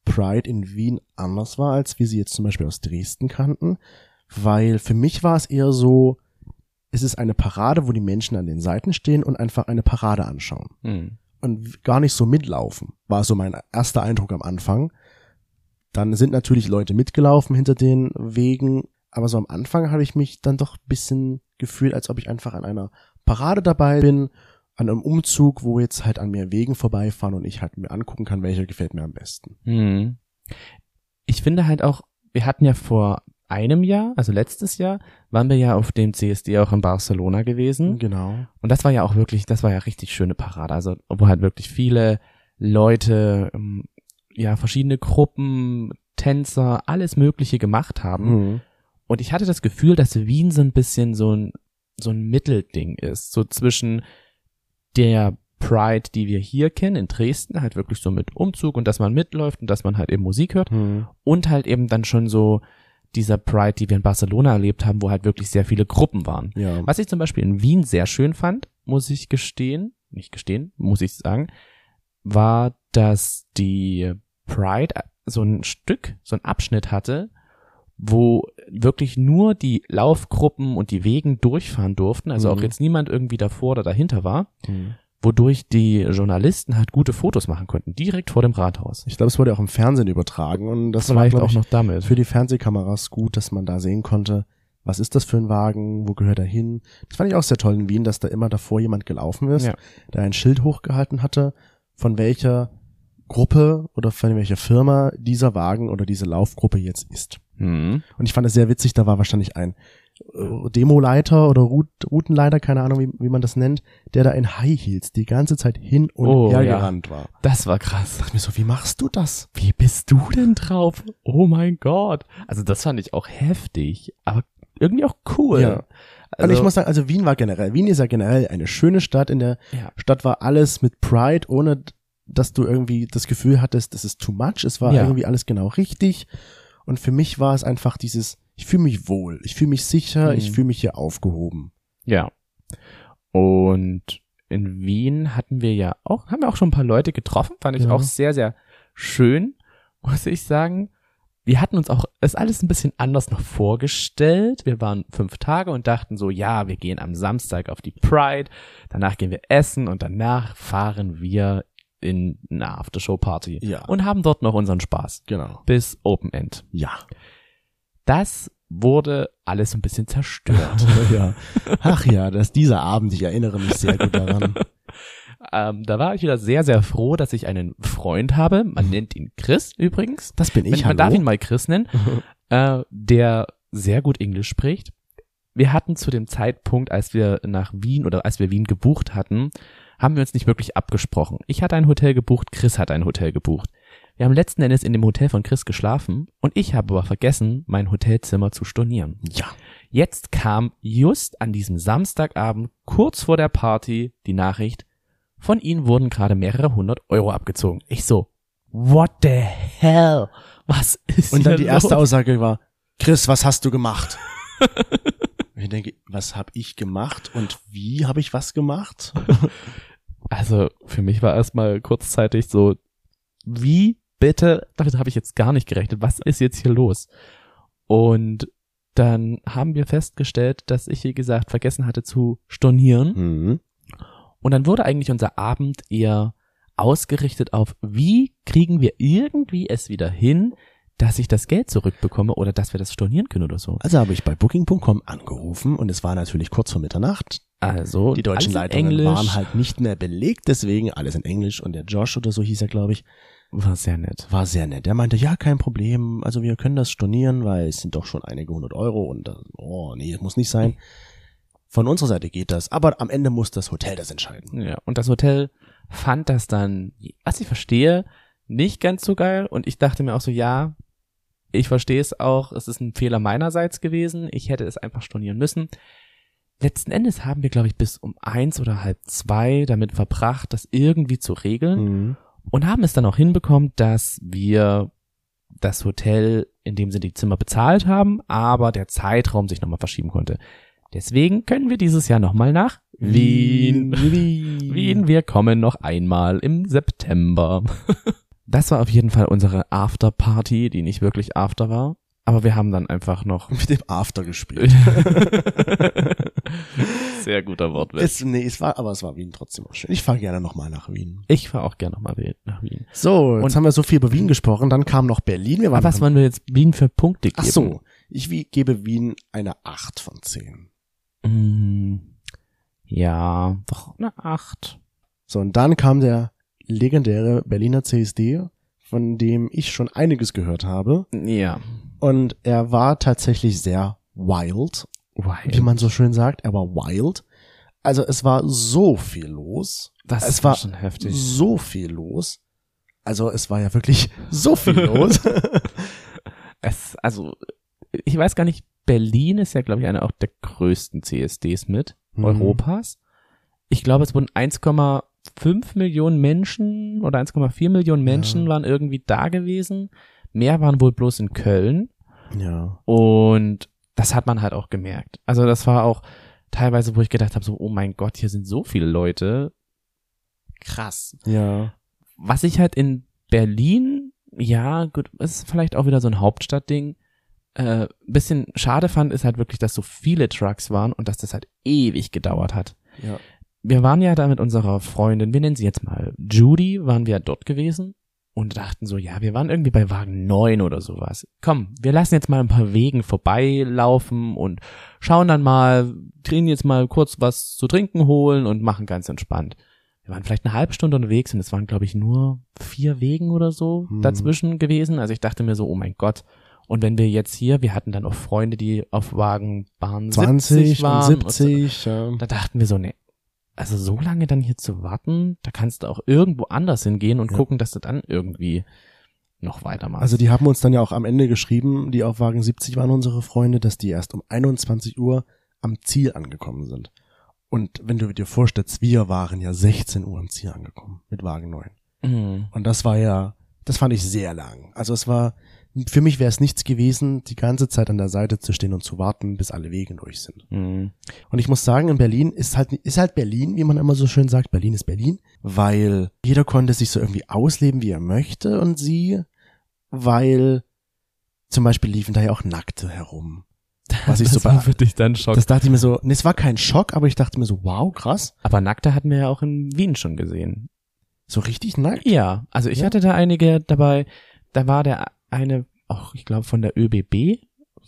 Pride in Wien anders war, als wir sie jetzt zum Beispiel aus Dresden kannten. Weil für mich war es eher so, es ist eine Parade, wo die Menschen an den Seiten stehen und einfach eine Parade anschauen. Hm. und gar nicht so mitlaufen, war so mein erster Eindruck am Anfang. Dann sind natürlich Leute mitgelaufen hinter den Wegen, aber so am Anfang habe ich mich dann doch ein bisschen gefühlt, als ob ich einfach an einer Parade dabei bin, an einem Umzug, wo jetzt halt an mir Wegen vorbeifahren und ich halt mir angucken kann, welcher gefällt mir am besten. Hm. Ich finde halt auch, wir hatten ja vor einem Jahr, also letztes Jahr, waren wir ja auf dem CSD auch in Barcelona gewesen. Genau. Und das war ja auch wirklich, das war ja richtig schöne Parade. Also, wo halt wirklich viele Leute, ähm, ja, verschiedene Gruppen, Tänzer, alles Mögliche gemacht haben. Mhm. Und ich hatte das Gefühl, dass Wien so ein bisschen so ein, so ein Mittelding ist. So zwischen der Pride, die wir hier kennen, in Dresden, halt wirklich so mit Umzug und dass man mitläuft und dass man halt eben Musik hört. Mhm. Und halt eben dann schon so dieser Pride, die wir in Barcelona erlebt haben, wo halt wirklich sehr viele Gruppen waren. Ja. Was ich zum Beispiel in Wien sehr schön fand, muss ich gestehen, nicht gestehen, muss ich sagen, war, dass die Pride so ein Stück, so ein Abschnitt hatte, wo wirklich nur die Laufgruppen und die Wegen durchfahren durften, also auch Mhm. jetzt niemand irgendwie davor oder dahinter war, Mhm. wodurch die Journalisten halt gute Fotos machen konnten, direkt vor dem Rathaus. Ich glaube, es wurde auch im Fernsehen übertragen und das war, Vielleicht glaube auch ich, noch damit. für die Fernsehkameras gut, dass man da sehen konnte, was ist das für ein Wagen, wo gehört er hin. Das fand ich auch sehr toll in Wien, dass da immer davor jemand gelaufen ist, Ja. der ein Schild hochgehalten hatte, von welcher Gruppe oder von welcher Firma dieser Wagen oder diese Laufgruppe jetzt ist. Hm. Und ich fand es sehr witzig, da war wahrscheinlich ein äh, Demoleiter oder Rout Routenleiter, keine Ahnung, wie, wie man das nennt, der da in High Heels die ganze Zeit hin und Oh, her ja. gerannt war. Das war krass. Ich dachte mir so, wie machst du das? Wie bist du denn drauf? Oh mein Gott. Also das fand ich auch heftig, aber irgendwie auch cool. Ja. Also, und ich muss sagen, also Wien war generell, Wien ist ja generell eine schöne Stadt. In der Ja. Stadt war alles mit Pride, ohne dass du irgendwie das Gefühl hattest, das ist too much. Es war Ja. irgendwie alles genau richtig. Und für mich war es einfach dieses, ich fühle mich wohl, ich fühle mich sicher, Mhm. ich fühle mich hier aufgehoben. ja. Und in Wien hatten wir ja auch, haben wir auch schon ein paar Leute getroffen, fand ich Ja. auch sehr, sehr schön, (laughs) muss ich sagen. Wir hatten uns auch es alles ein bisschen anders noch vorgestellt. Wir waren fünf Tage und dachten so, ja, wir gehen am Samstag auf die Pride, danach gehen wir essen und danach fahren wir in eine Aftershow-Party Ja. und haben dort noch unseren Spaß. Genau. bis Open End. Ja. Das wurde alles ein bisschen zerstört. (laughs) ja. Ach ja, dass dieser Abend, ich erinnere mich sehr gut daran. (laughs) ähm, da war ich wieder sehr, sehr froh, dass ich einen Freund habe. Man nennt ihn Chris übrigens. Das bin ich, Man, man darf ihn mal Chris nennen, (laughs) äh, der sehr gut Englisch spricht. Wir hatten zu dem Zeitpunkt, als wir nach Wien oder als wir Wien gebucht hatten, haben wir uns nicht wirklich abgesprochen. Ich hatte ein Hotel gebucht, Chris hat ein Hotel gebucht. Wir haben letzten Endes in dem Hotel von Chris geschlafen und ich habe aber vergessen, mein Hotelzimmer zu stornieren. ja. Jetzt kam just an diesem Samstagabend, kurz vor der Party, die Nachricht, von ihnen wurden gerade mehrere hundert Euro abgezogen. Ich so, what the hell? Was ist Und dann die erste los? Aussage war, Chris, was hast du gemacht? (laughs) Ich denke, was habe ich gemacht und wie habe ich was gemacht? (laughs) Also für mich war erstmal kurzzeitig so, wie bitte, damit habe ich jetzt gar nicht gerechnet, was ist jetzt hier los? Und dann haben wir festgestellt, dass ich, wie gesagt, vergessen hatte zu stornieren. Mhm. Und dann wurde eigentlich unser Abend eher ausgerichtet auf, wie kriegen wir irgendwie es wieder hin, dass ich das Geld zurückbekomme oder dass wir das stornieren können oder so. Also habe ich bei Booking.com angerufen und es war natürlich kurz vor Mitternacht. Also Die deutschen Leitungen Englisch. waren halt nicht mehr belegt, deswegen alles in Englisch und der Josh oder so hieß er, glaube ich, war sehr nett. war sehr nett. Er meinte, ja, kein Problem, also wir können das stornieren, weil es sind doch schon einige hundert Euro und äh, oh nee, muss nicht sein. Von unserer Seite geht das, aber am Ende muss das Hotel das entscheiden. Ja, und das Hotel fand das dann, was ich verstehe, nicht ganz so geil und ich dachte mir auch so, ja, ich verstehe es auch, es ist ein Fehler meinerseits gewesen, ich hätte es einfach stornieren müssen. Letzten Endes haben wir, glaube ich, bis um eins oder halb zwei damit verbracht, das irgendwie zu regeln Mhm. und haben es dann auch hinbekommen, dass wir das Hotel, in dem sie die Zimmer bezahlt haben, aber der Zeitraum sich nochmal verschieben konnte. Deswegen können wir dieses Jahr nochmal nach Wien. Wien. (laughs) Wien, wir kommen noch einmal im September. (laughs) Das war auf jeden Fall unsere Afterparty, die nicht wirklich After war. Aber wir haben dann einfach noch. (laughs) Mit dem After gespielt. (laughs) Sehr guter Wortwitz. es, nee, es war, aber es war Wien trotzdem auch schön. Ich fahre gerne nochmal nach Wien. Ich fahre auch gerne nochmal nach Wien. So, jetzt Und- haben wir so viel über Wien gesprochen, dann kam noch Berlin. Wir waren was wollen wir jetzt Wien für Punkte Ach geben? so, ich wie, gebe Wien eine 8 von 10. Mm, ja, doch eine Acht. So, und dann kam der legendäre Berliner CSD, von dem ich schon einiges gehört habe. Ja. Und er war tatsächlich sehr wild, wie man so schön sagt. Er war wild. Also es war so viel los. das es war war schon heftig. So viel los. Also es war ja wirklich (laughs) so viel los. (laughs) Es, also, ich weiß gar nicht, Berlin ist ja, glaube ich, einer auch der größten CSDs mit Mhm. Europas. Ich glaube, es wurden 1,5 Millionen Menschen oder 1,4 Millionen Menschen Ja. waren irgendwie da gewesen. Mehr waren wohl bloß in Köln. ja. Und das hat man halt auch gemerkt. Also das war auch teilweise, wo ich gedacht habe, so, oh mein Gott, hier sind so viele Leute. Krass. Ja. Was ich halt in Berlin, ja, gut, ist vielleicht auch wieder so ein Hauptstadtding, äh, bisschen schade fand, ist halt wirklich, dass so viele Trucks waren und dass das halt ewig gedauert hat. Ja. Wir waren ja da mit unserer Freundin, wir nennen sie jetzt mal Judy, waren wir dort gewesen und dachten so, ja, wir waren irgendwie bei Wagen 9 oder sowas. Komm, wir lassen jetzt mal ein paar Wegen vorbeilaufen und schauen dann mal, kriegen jetzt mal kurz was zu trinken holen und machen ganz entspannt. Wir waren vielleicht eine halbe Stunde unterwegs und es waren, glaube ich, nur vier Wegen oder so Mhm. dazwischen gewesen. Also ich dachte mir so, oh mein Gott. Und wenn wir jetzt hier, wir hatten dann auch Freunde, die auf Wagenbahn 20 70 waren. und und so. 70. ja. Da dachten wir so, nee, also so lange dann hier zu warten, da kannst du auch irgendwo anders hingehen und Ja. gucken, dass du dann irgendwie noch weitermachst. Also die haben uns dann ja auch am Ende geschrieben, die auf Wagen 70 waren unsere Freunde, dass die erst um 21 Uhr am Ziel angekommen sind. Und wenn du dir vorstellst, wir waren ja 16 Uhr am Ziel angekommen mit Wagen 9. Mhm. Und das war ja, das fand ich sehr lang. Also es war, für mich wäre es nichts gewesen, die ganze Zeit an der Seite zu stehen und zu warten, bis alle Wege durch sind. Mhm. Und ich muss sagen, in Berlin ist halt, ist halt Berlin, wie man immer so schön sagt, Berlin ist Berlin, weil jeder konnte sich so irgendwie ausleben, wie er möchte und sie, weil zum Beispiel liefen da ja auch Nackte herum. Was ich (laughs) das so war bei, für dich dann Schock. das dachte ich mir so, nee, es war kein Schock, aber ich dachte mir so, wow, krass, Aber Nackte hatten wir ja auch in Wien schon gesehen. so richtig nackt. Ja, also ich Ja. hatte da einige dabei. Da war der eine, auch ich glaube von der ÖBB,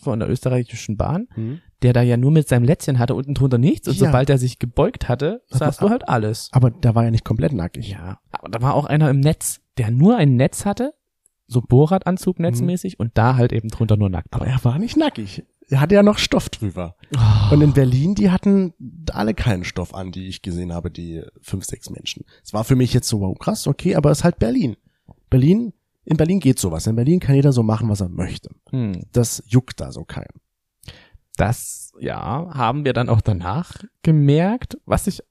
von der österreichischen Bahn, Hm. der da ja nur mit seinem Lätzchen hatte, unten drunter nichts. Und Ja. sobald er sich gebeugt hatte, Aber- sahst du halt alles. Aber da war ja nicht komplett nackig. Ja, aber da war auch einer im Netz, der nur ein Netz hatte, so Bohrradanzug netzmäßig und da halt eben drunter nur nackt Aber war. er war nicht nackig. Er hatte ja noch Stoff drüber. Oh. Und in Berlin, die hatten alle keinen Stoff an, die ich gesehen habe, die fünf, sechs Menschen. Es war für mich jetzt so, wow, krass, okay, aber es ist halt Berlin. Berlin, in Berlin geht sowas. In Berlin kann jeder so machen, was er möchte. Hm. Das juckt da so keinen. Das, ja, haben wir dann auch danach gemerkt, was ich,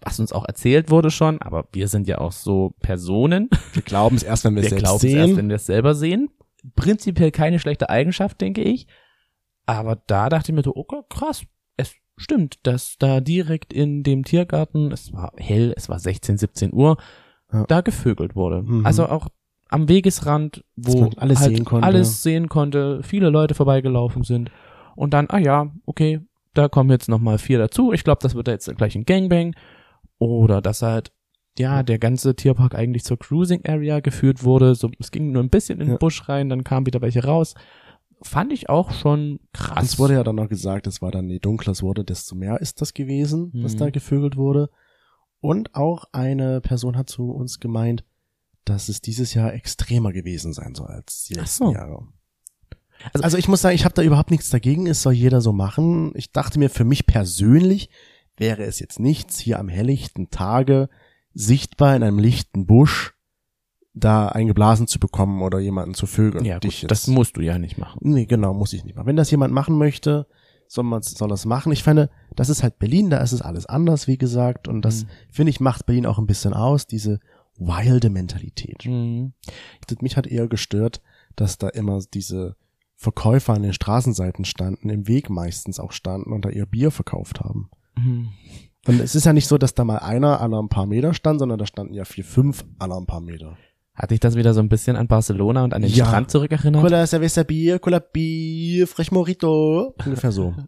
was uns auch erzählt wurde schon, aber wir sind ja auch so Personen. Wir glauben es erst, wenn wir es Wir selbst glauben es sehen. erst, wenn wir es selber sehen. Prinzipiell keine schlechte Eigenschaft, denke ich. Aber da dachte ich mir so, okay, krass, es stimmt, dass da direkt in dem Tiergarten, es war hell, es war 16, 17 Uhr, Ja. da gevögelt wurde. Mhm. Also auch am Wegesrand, wo alles halt sehen konnte. alles sehen konnte, viele Leute vorbeigelaufen sind. Und dann, ah ja, okay, da kommen jetzt nochmal vier dazu. Ich glaube, das wird jetzt gleich ein Gangbang. Oder dass halt, ja, der ganze Tierpark eigentlich zur Cruising Area geführt wurde. So, es ging nur ein bisschen in den Ja. Busch rein, dann kamen wieder welche raus. Fand ich auch schon krass. Es wurde ja dann noch gesagt, es war dann, je dunkler es wurde, desto mehr ist das gewesen, was Mhm. da gevögelt wurde. Und auch eine Person hat zu uns gemeint, dass es dieses Jahr extremer gewesen sein soll als die letzten so. Jahre. Also- Also, ich muss sagen, ich habe da überhaupt nichts dagegen, es soll jeder so machen. Ich dachte mir, für mich persönlich wäre es jetzt nichts, hier am helllichten Tage sichtbar in einem lichten Busch da eingeblasen zu bekommen oder jemanden zu vögeln. ja, gut, das musst du ja nicht machen. Nee, genau, muss ich nicht machen. Wenn das jemand machen möchte, soll man soll das machen. Ich finde, das ist halt Berlin, da ist es alles anders, wie gesagt. Und das, Mhm. finde ich, macht Berlin auch ein bisschen aus, diese wilde Mentalität. Mhm. Mich hat eher gestört, dass da immer diese Verkäufer an den Straßenseiten standen, im Weg meistens auch standen und da ihr Bier verkauft haben. Mhm. Und es ist ja nicht so, dass da mal einer alle ein paar Meter stand, sondern da standen ja vier, fünf alle ein paar Meter. Hat dich das wieder so ein bisschen an Barcelona und an den Ja. Strand zurückerinnert? Cola, Cerveza Bier, Cola Bier, Frech Morito. Ungefähr so. (laughs)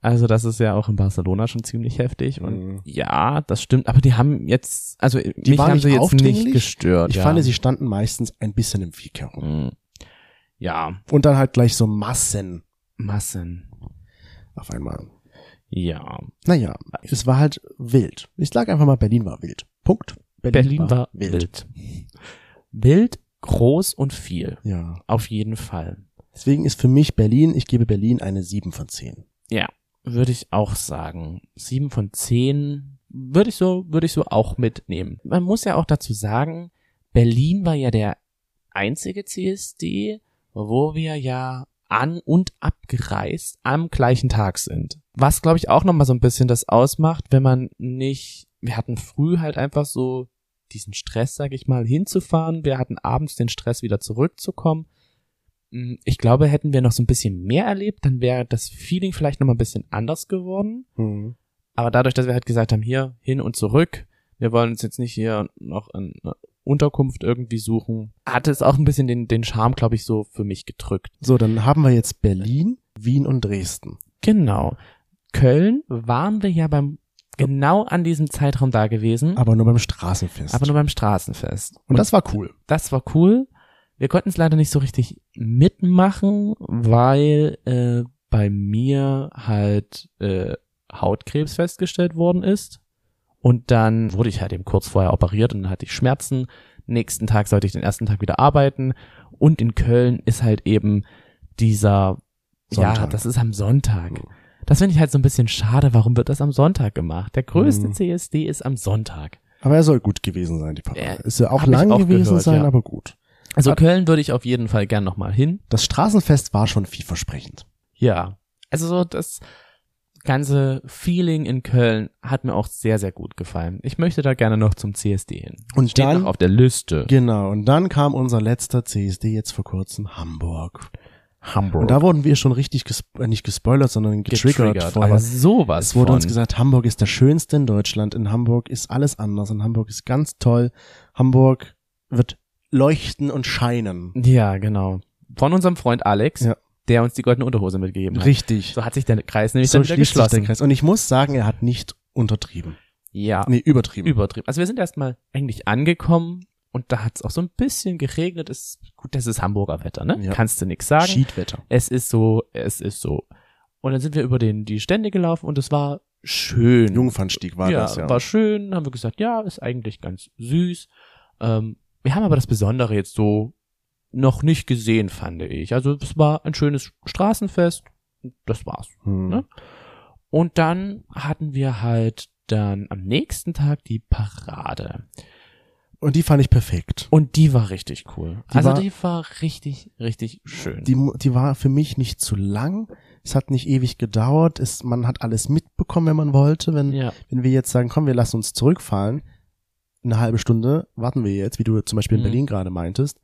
Also das ist ja auch in Barcelona schon ziemlich heftig und Mhm. ja, das stimmt, aber die haben jetzt, also die mich waren haben sie jetzt nicht gestört. Ich ja. fand, sie standen meistens ein bisschen im Weg herum. Mhm. Ja, Und dann halt gleich so Massen Massen. auf einmal. Ja, Naja, es war halt wild. Ich sag einfach mal, Berlin war wild. Punkt. Berlin war wild. Wild, groß und viel. Ja. Auf jeden Fall. Deswegen ist für mich Berlin, ich gebe Berlin eine 7 von 10. Ja, würde ich auch sagen. Sieben von zehn würde ich so, würde ich so auch mitnehmen. Man muss ja auch dazu sagen, Berlin war ja der einzige CSD, wo wir ja an und abgereist am gleichen Tag sind. Was glaube ich auch nochmal so ein bisschen das ausmacht, wenn man nicht, wir hatten früh halt einfach so diesen Stress, sag ich mal, hinzufahren. Wir hatten abends den Stress wieder zurückzukommen. Mm, Ich glaube, hätten wir noch so ein bisschen mehr erlebt, dann wäre das Feeling vielleicht noch mal ein bisschen anders geworden. Hm. Aber dadurch, dass wir halt gesagt haben, hier hin und zurück, wir wollen uns jetzt nicht hier noch eine Unterkunft irgendwie suchen, hatte es auch ein bisschen den, den Charme, glaube ich, so für mich gedrückt. So, dann haben wir jetzt Berlin, Wien und Dresden. Genau. Köln waren wir ja beim genau an diesem Zeitraum da gewesen, Aber nur beim Straßenfest. aber nur beim Straßenfest. und das war cool. das war cool. Wir konnten es leider nicht so richtig mitmachen, weil äh, bei mir halt äh, Hautkrebs festgestellt worden ist. Und dann wurde ich halt eben kurz vorher operiert und dann hatte ich Schmerzen. Nächsten Tag sollte ich den ersten Tag wieder arbeiten. Und in Köln ist halt eben dieser, ja, Sonntag. das ist am Sonntag. Mhm. Das finde ich halt so ein bisschen schade. Warum wird das am Sonntag gemacht? Der größte Mhm. CSD ist am Sonntag. Aber er soll gut gewesen sein, die Parade. Ja, ist ja auch lang auch gewesen gehört, sein, ja. aber gut. Also Hat- Köln würde ich auf jeden Fall gern nochmal hin. Das Straßenfest war schon vielversprechend. Ja. Also so das ganze Feeling in Köln hat mir auch sehr, sehr gut gefallen. Ich möchte da gerne noch zum CSD hin. Und Steht dann, noch auf der Liste. genau, und dann kam unser letzter CSD jetzt vor kurzem, Hamburg. Hamburg. Und da wurden wir schon richtig, gesp äh, nicht gespoilert, sondern getriggert, vorher. aber sowas es wurde von. uns gesagt, Hamburg ist der schönste in Deutschland. In Hamburg ist alles anders. In Hamburg ist ganz toll. Hamburg wird leuchten und scheinen. Ja, genau. Von unserem Freund Alex, Ja. der uns die goldene Unterhose mitgegeben hat. Richtig. So hat sich der Kreis nämlich So dann wieder geschlossen. Kreis. Und ich muss sagen, er hat nicht untertrieben. Ja, Nee, übertrieben. übertrieben. Also wir sind erstmal eigentlich angekommen und da hat es auch so ein bisschen geregnet. Ist gut, das ist Hamburger Wetter, ne? Ja. Kannst du nix sagen. Schiedwetter. es ist so, es ist so. Und dann sind wir über den, die Stände gelaufen und es war schön. Jungfernstieg war ja, das, ja. war schön. Haben wir gesagt, ja, ist eigentlich ganz süß. Ähm, wir haben aber das Besondere jetzt so noch nicht gesehen, fand ich. Also es war ein schönes Straßenfest. Das war's. Hm. ne? Und dann hatten wir halt dann am nächsten Tag die Parade. Und die fand ich perfekt. Und die war richtig cool. Die also war- die war richtig, richtig schön. Die, die war für mich nicht zu lang. Es hat nicht ewig gedauert. Es, man hat alles mitbekommen, wenn man wollte. Wenn, ja. wenn wir jetzt sagen, komm, wir lassen uns zurückfahren, eine halbe Stunde warten wir jetzt, wie du zum Beispiel in Mhm. Berlin gerade meintest,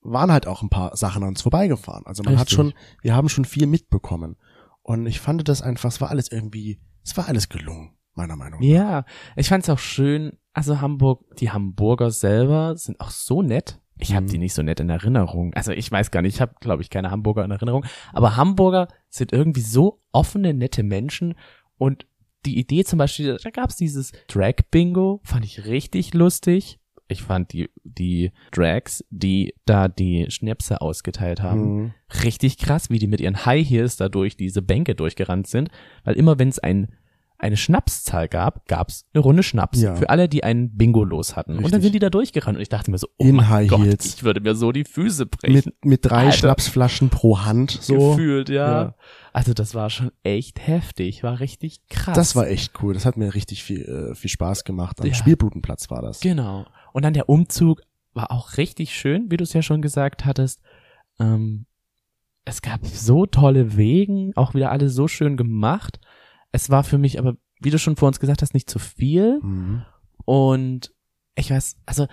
waren halt auch ein paar Sachen an uns vorbeigefahren. Also man hat Richtig. schon, wir haben schon viel mitbekommen. Und ich fand das einfach, es war alles irgendwie, es war alles gelungen, meiner Meinung nach. Ja, ich fand's auch schön. Also Hamburg, die Hamburger selber sind auch so nett. Ich habe Mhm. die nicht so nett in Erinnerung. Also ich weiß gar nicht, ich habe, glaube ich, keine Hamburger in Erinnerung. Aber Hamburger sind irgendwie so offene, nette Menschen. Und die Idee zum Beispiel, da gab's dieses Drag-Bingo, fand ich richtig lustig. Ich fand die, die Drags, die da die Schnäpse ausgeteilt haben, Mhm. richtig krass, wie die mit ihren High Heels da durch diese Bänke durchgerannt sind, weil immer wenn es ein, eine Schnapszahl gab, gab's eine Runde Schnaps Ja. für alle, die ein Bingo los hatten. Und dann Richtig. sind die da durchgerannt und ich dachte mir so, oh In mein High Gott, Heels. ich würde mir so die Füße brechen. Mit, mit drei Alter. Schnapsflaschen pro Hand, so. Gefühlt, ja. Ja. Also das war schon echt heftig, war richtig krass. Das war echt cool. Das hat mir richtig viel, äh, viel Spaß gemacht. Am Ja. Spielblutenplatz war das. Genau. Und dann der Umzug war auch richtig schön, wie du es ja schon gesagt hattest. Ähm, es gab so tolle Wegen, auch wieder alles so schön gemacht. Es war für mich aber, wie du schon vor uns gesagt hast, nicht zu viel. Mhm. Und ich weiß, also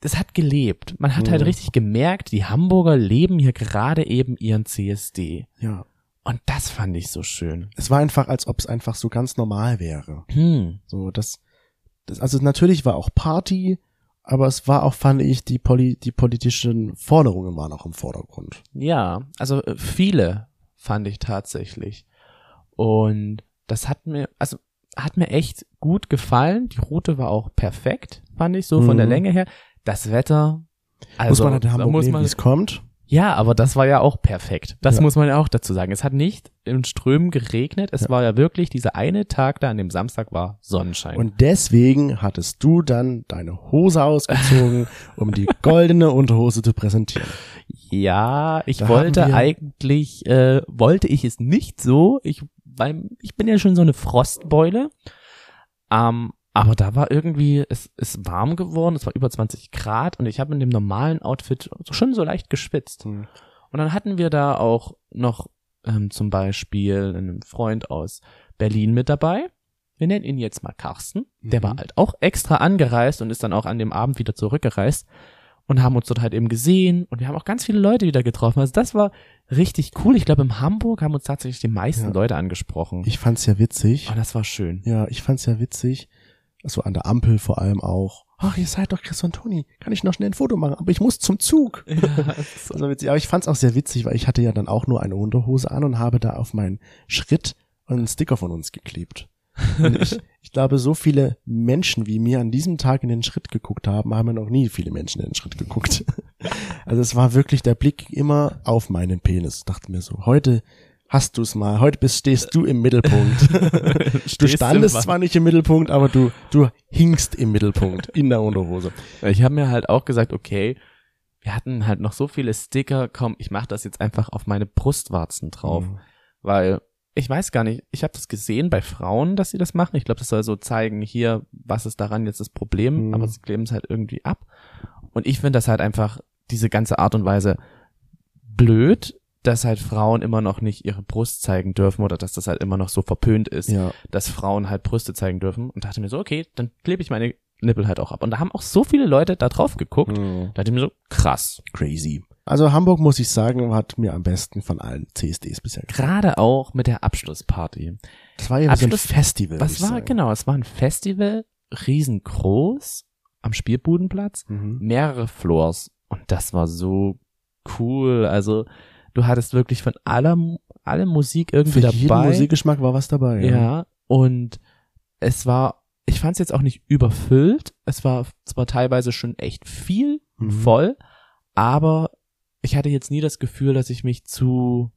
das hat gelebt. Man hat halt Mhm. richtig gemerkt, die Hamburger leben hier gerade eben ihren CSD. Ja. Und das fand ich so schön. Es war einfach, als ob es einfach so ganz normal wäre. Hm. So, das, das, also natürlich war auch Party, aber es war auch, fand ich, die, Poli, die politischen Forderungen waren auch im Vordergrund. Ja, also äh, viele fand ich tatsächlich. Und das hat mir, also hat mir echt gut gefallen. Die Route war auch perfekt, fand ich, so von der Mhm. Länge her. Das Wetter, also muss man halt in da Hamburg muss nehmen, man, wie es kommt. ja, aber das war ja auch perfekt. Das Ja. muss man ja auch dazu sagen. Es hat nicht in Strömen geregnet. Es Ja. war ja wirklich dieser eine Tag da an dem Samstag war Sonnenschein. Und deswegen hattest du dann deine Hose ausgezogen, (laughs) um die goldene Unterhose zu präsentieren. Ja, ich Da wollte eigentlich, äh, wollte ich es nicht so. Ich, weil ich bin ja schon so eine Frostbeule. Ähm, aber da war irgendwie, es ist warm geworden, es war über 20 Grad und ich habe in dem normalen Outfit schon so leicht geschwitzt. Hm. Und dann hatten wir da auch noch ähm, zum Beispiel einen Freund aus Berlin mit dabei. Wir nennen ihn jetzt mal Carsten. Der Mhm. war halt auch extra angereist und ist dann auch an dem Abend wieder zurückgereist und haben uns dort halt eben gesehen und wir haben auch ganz viele Leute wieder getroffen. Also das war richtig cool. Ich glaube, in Hamburg haben uns tatsächlich die meisten Ja. Leute angesprochen. Ich fand's ja witzig. oh, das war schön. Ja, ich fand's ja witzig. So an der Ampel vor allem auch. Ach, ihr seid doch Chris und Toni. Kann ich noch schnell ein Foto machen? Aber ich muss zum Zug. Also (laughs) witzig. Aber ich fand's auch sehr witzig, weil ich hatte ja dann auch nur eine Unterhose an und habe da auf meinen Schritt einen Sticker von uns geklebt. Ich, ich glaube, so viele Menschen wie mir an diesem Tag in den Schritt geguckt haben, haben ja noch nie viele Menschen in den Schritt geguckt. (laughs) Also es war wirklich der Blick immer auf meinen Penis. Ich dachte mir so, heute hast du's mal, heute bist, stehst du im Mittelpunkt. (laughs) Du standest zwar nicht im Mittelpunkt, aber du, du hingst im Mittelpunkt in der Unterhose. Ich habe mir halt auch gesagt, okay, wir hatten halt noch so viele Sticker, komm, ich mache das jetzt einfach auf meine Brustwarzen drauf, Mhm. weil ich weiß gar nicht, ich habe das gesehen bei Frauen, dass sie das machen. Ich glaube, das soll so zeigen, hier, was ist daran jetzt das Problem, Mhm. aber sie kleben es halt irgendwie ab. Und ich finde das halt einfach, diese ganze Art und Weise blöd, dass halt Frauen immer noch nicht ihre Brust zeigen dürfen oder dass das halt immer noch so verpönt ist, Ja. dass Frauen halt Brüste zeigen dürfen. Und dachte mir so, okay, dann klebe ich meine Nippel halt auch ab. Und da haben auch so viele Leute da drauf geguckt. Mhm. Da dachte ich mir so, krass. Crazy. Also Hamburg, muss ich sagen, hat mir am besten von allen CSDs bisher gefallen. Gerade auch mit der Abschlussparty. Das war ja wie so ein Abschluss- Festival. Was war, sagen. genau, es war ein Festival, riesengroß, am Spielbudenplatz, Mhm. mehrere Floors. Und das war so cool. Also, du hattest wirklich von aller, alle Musik irgendwie Für jeden dabei. Musikgeschmack war was dabei. Ja, und es war, ich fand es jetzt auch nicht überfüllt. Es war zwar teilweise schon echt viel Mhm. voll, aber ich hatte jetzt nie das Gefühl, dass ich mich zu,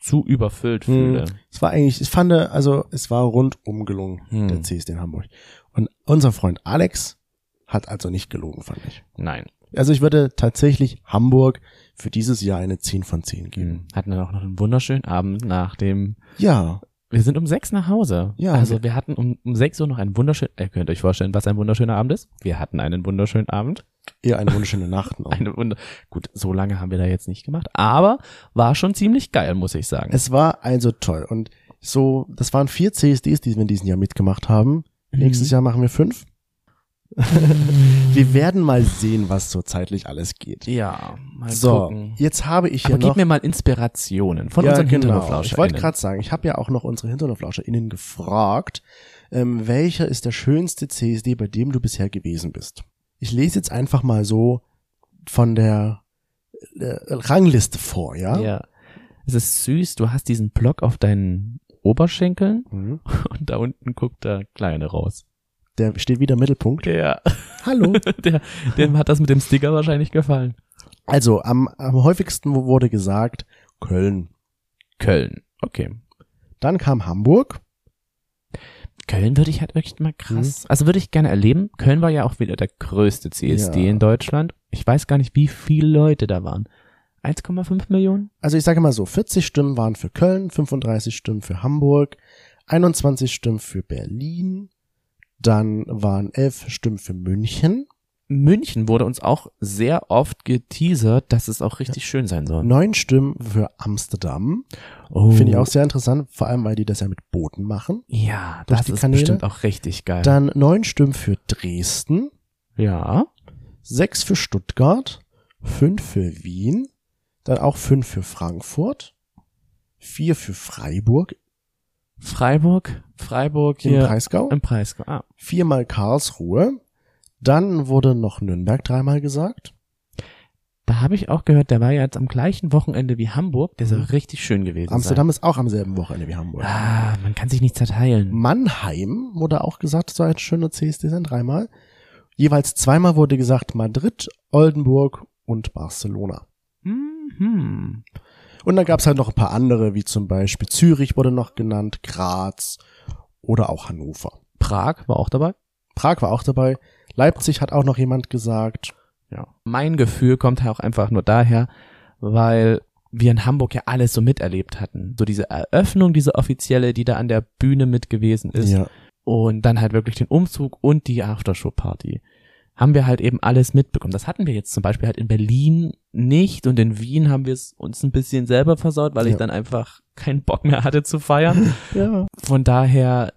zu überfüllt Mhm. fühle. Es war eigentlich, ich fand, also es war rundum gelungen, Hm. der CSD in Hamburg. Und unser Freund Alex hat also nicht gelogen, fand ich. Nein. Also ich würde tatsächlich Hamburg für dieses Jahr eine 10 von 10 geben. Mhm. Hatten dann auch noch einen wunderschönen Abend nach dem, Ja, wir sind um sechs nach Hause. Ja. Also wir hatten um, um sechs Uhr noch einen wunderschönen, ihr könnt euch vorstellen, was ein wunderschöner Abend ist. Wir hatten einen wunderschönen Abend. Eher eine wunderschöne Nacht noch. (laughs) Eine Wunder, gut, so lange haben wir da jetzt nicht gemacht, aber war schon ziemlich geil, muss ich sagen. Es war also toll. Und so, das waren vier CSDs, die wir in diesem Jahr mitgemacht haben. Nächstes Mhm. Jahr machen wir fünf. (laughs) wir werden mal sehen, was so zeitlich alles geht. Ja, mal so, gucken. jetzt habe ich hier Aber gib noch. mir mal Inspirationen von ja, unseren genau. Ich wollte gerade sagen, ich habe ja auch noch unsere HinterhoflauscherInnen gefragt, ähm, welcher ist der schönste CSD, bei dem du bisher gewesen bist. Ich lese jetzt einfach mal so von der äh, Rangliste vor, ja? ja. Es ist süß, du hast diesen Block auf deinen Oberschenkeln Mhm. (laughs) und da unten guckt der Kleine raus. Der steht wieder im Mittelpunkt. Ja. Hallo. (laughs) Der, dem hat das mit dem Sticker wahrscheinlich gefallen. Also am, am häufigsten wurde gesagt Köln. Köln. Okay. Dann kam Hamburg. Köln würde ich halt wirklich mal krass. Also würde ich gerne erleben. Köln war ja auch wieder der größte CSD Ja. in Deutschland. Ich weiß gar nicht, wie viele Leute da waren. 1,5 Millionen? Also ich sage mal so, 40 Stimmen waren für Köln, 35 Stimmen für Hamburg, 21 Stimmen für Berlin, dann waren 11 Stimmen für München, München wurde uns auch sehr oft geteasert, dass es auch richtig schön sein soll. Neun Stimmen für Amsterdam. Oh. Finde ich auch sehr interessant, vor allem weil die das ja mit Booten machen. Ja, das ist Kanäle. bestimmt auch richtig geil. Dann neun Stimmen für Dresden, ja. sechs für Stuttgart, fünf für Wien, dann auch fünf für Frankfurt, vier für Freiburg Freiburg, Freiburg im hier Breisgau, im Breisgau. Ah. viermal Karlsruhe, dann wurde noch Nürnberg dreimal gesagt. Da habe ich auch gehört, der war ja jetzt am gleichen Wochenende wie Hamburg, der soll Mhm. richtig schön gewesen Amsterdam ist auch am selben Wochenende wie Hamburg. sein. Ah, man kann sich nicht zerteilen. Mannheim wurde auch gesagt, so ein schöner CSD sein, dreimal. Jeweils zweimal wurde gesagt Madrid, Oldenburg und Barcelona. Mhm. Und dann gab's halt noch ein paar andere, wie zum Beispiel Zürich wurde noch genannt, Graz oder auch Hannover. Prag war auch dabei. Prag war auch dabei. Leipzig hat auch noch jemand gesagt. Ja. Mein Gefühl kommt halt auch einfach nur daher, weil wir in Hamburg ja alles so miterlebt hatten. So diese Eröffnung, diese offizielle, die da an der Bühne mit gewesen ist. Ja. Und dann halt wirklich den Umzug und die Aftershow-Party. Haben wir halt eben alles mitbekommen. Das hatten wir jetzt zum Beispiel halt in Berlin nicht und in Wien haben wir es uns ein bisschen selber versaut, weil ich Ja. dann einfach keinen Bock mehr hatte zu feiern. (laughs) ja. Von daher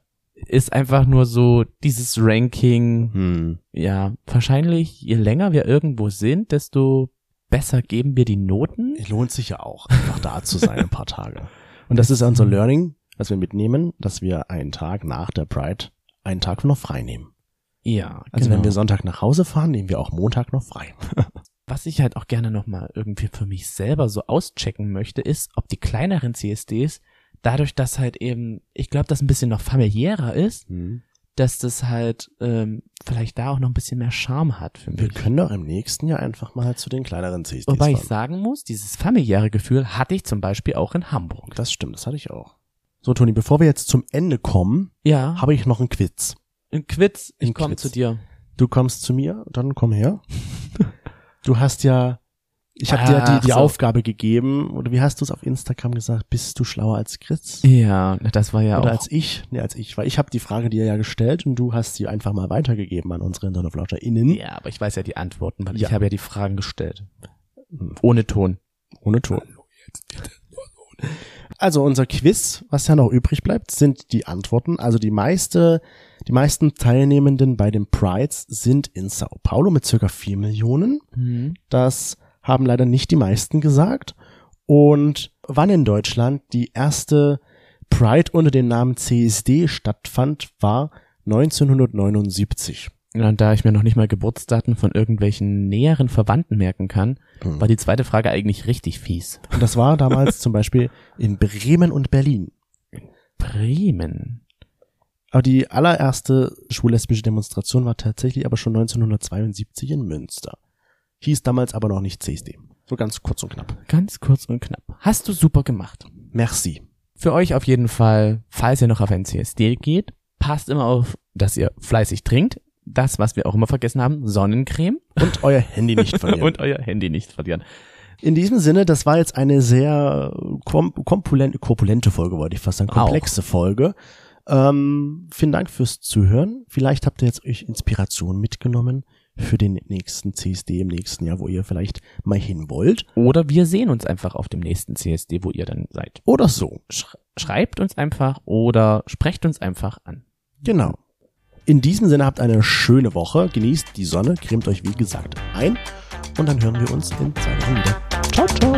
ist einfach nur so dieses Ranking, Hm. ja, wahrscheinlich je länger wir irgendwo sind, desto besser geben wir die Noten. Lohnt sich ja auch, einfach da zu sein ein paar Tage. Und das ist unser Learning, was wir mitnehmen, dass wir einen Tag nach der Pride einen Tag noch frei nehmen. Ja, Also genau. wenn wir Sonntag nach Hause fahren, nehmen wir auch Montag noch frei. (laughs) Was ich halt auch gerne nochmal irgendwie für mich selber so auschecken möchte, ist, ob die kleineren CSDs, dadurch, dass halt eben, ich glaube, das ein bisschen noch familiärer ist, dass das halt ähm, vielleicht da auch noch ein bisschen mehr Charme hat für Wir mich. können doch im nächsten Jahr einfach mal zu den kleineren CSDs Wobei ich fahren. sagen muss, dieses familiäre Gefühl hatte ich zum Beispiel auch in Hamburg. Das stimmt, das hatte ich auch. So, Toni, bevor wir jetzt zum Ende kommen, Ja, habe ich noch einen Quiz. ein Quiz, ich komme zu dir. Du kommst zu mir, dann komm her. (laughs) Du hast ja, ich habe dir die, die so. Aufgabe gegeben, oder wie hast du es auf Instagram gesagt, bist du schlauer als Chris? Ja, das war ja Oder auch. als ich? Nee, als ich, weil ich habe die Frage dir ja gestellt und du hast sie einfach mal weitergegeben an unsere InternetFlauscherInnen. ja, aber ich weiß ja die Antworten, weil Ja. ich habe ja die Fragen gestellt. Ohne Ton. Ohne Ton. Also unser Quiz, was ja noch übrig bleibt, sind die Antworten. Also die meiste, die meisten Teilnehmenden bei den Prides sind in Sao Paulo mit circa vier Millionen. Mhm. Das haben leider nicht die meisten gesagt. Und wann in Deutschland die erste Pride unter dem Namen CSD stattfand, war 1979. Ja, und da ich mir noch nicht mal Geburtsdaten von irgendwelchen näheren Verwandten merken kann, Hm. war die zweite Frage eigentlich richtig fies. Und das war damals zum Beispiel in Bremen und Berlin. Bremen. Aber die allererste schwul-lesbische Demonstration war tatsächlich aber schon 1972 in Münster. Hieß damals aber noch nicht CSD. So ganz kurz und knapp. Ganz kurz und knapp. Hast du super gemacht. Merci. Für euch auf jeden Fall, falls ihr noch auf ein CSD geht, passt immer auf, dass ihr fleißig trinkt. Das, was wir auch immer vergessen haben, Sonnencreme Und euer Handy nicht (laughs) verlieren. und euer Handy nicht verlieren. In diesem Sinne, das war jetzt eine sehr kom kompulente, korpulente Folge, wollte ich fast sagen, Auch. komplexe Folge. Ähm, vielen Dank fürs Zuhören. Vielleicht habt ihr jetzt euch Inspiration mitgenommen für den nächsten CSD im nächsten Jahr, wo ihr vielleicht mal hin wollt. Oder wir sehen uns einfach auf dem nächsten CSD, wo ihr dann seid. Oder so. Sch schreibt uns einfach oder sprecht uns einfach an. Genau. In diesem Sinne habt eine schöne Woche, genießt die Sonne, cremt euch wie gesagt ein und dann hören wir uns in zwei Wochen wieder.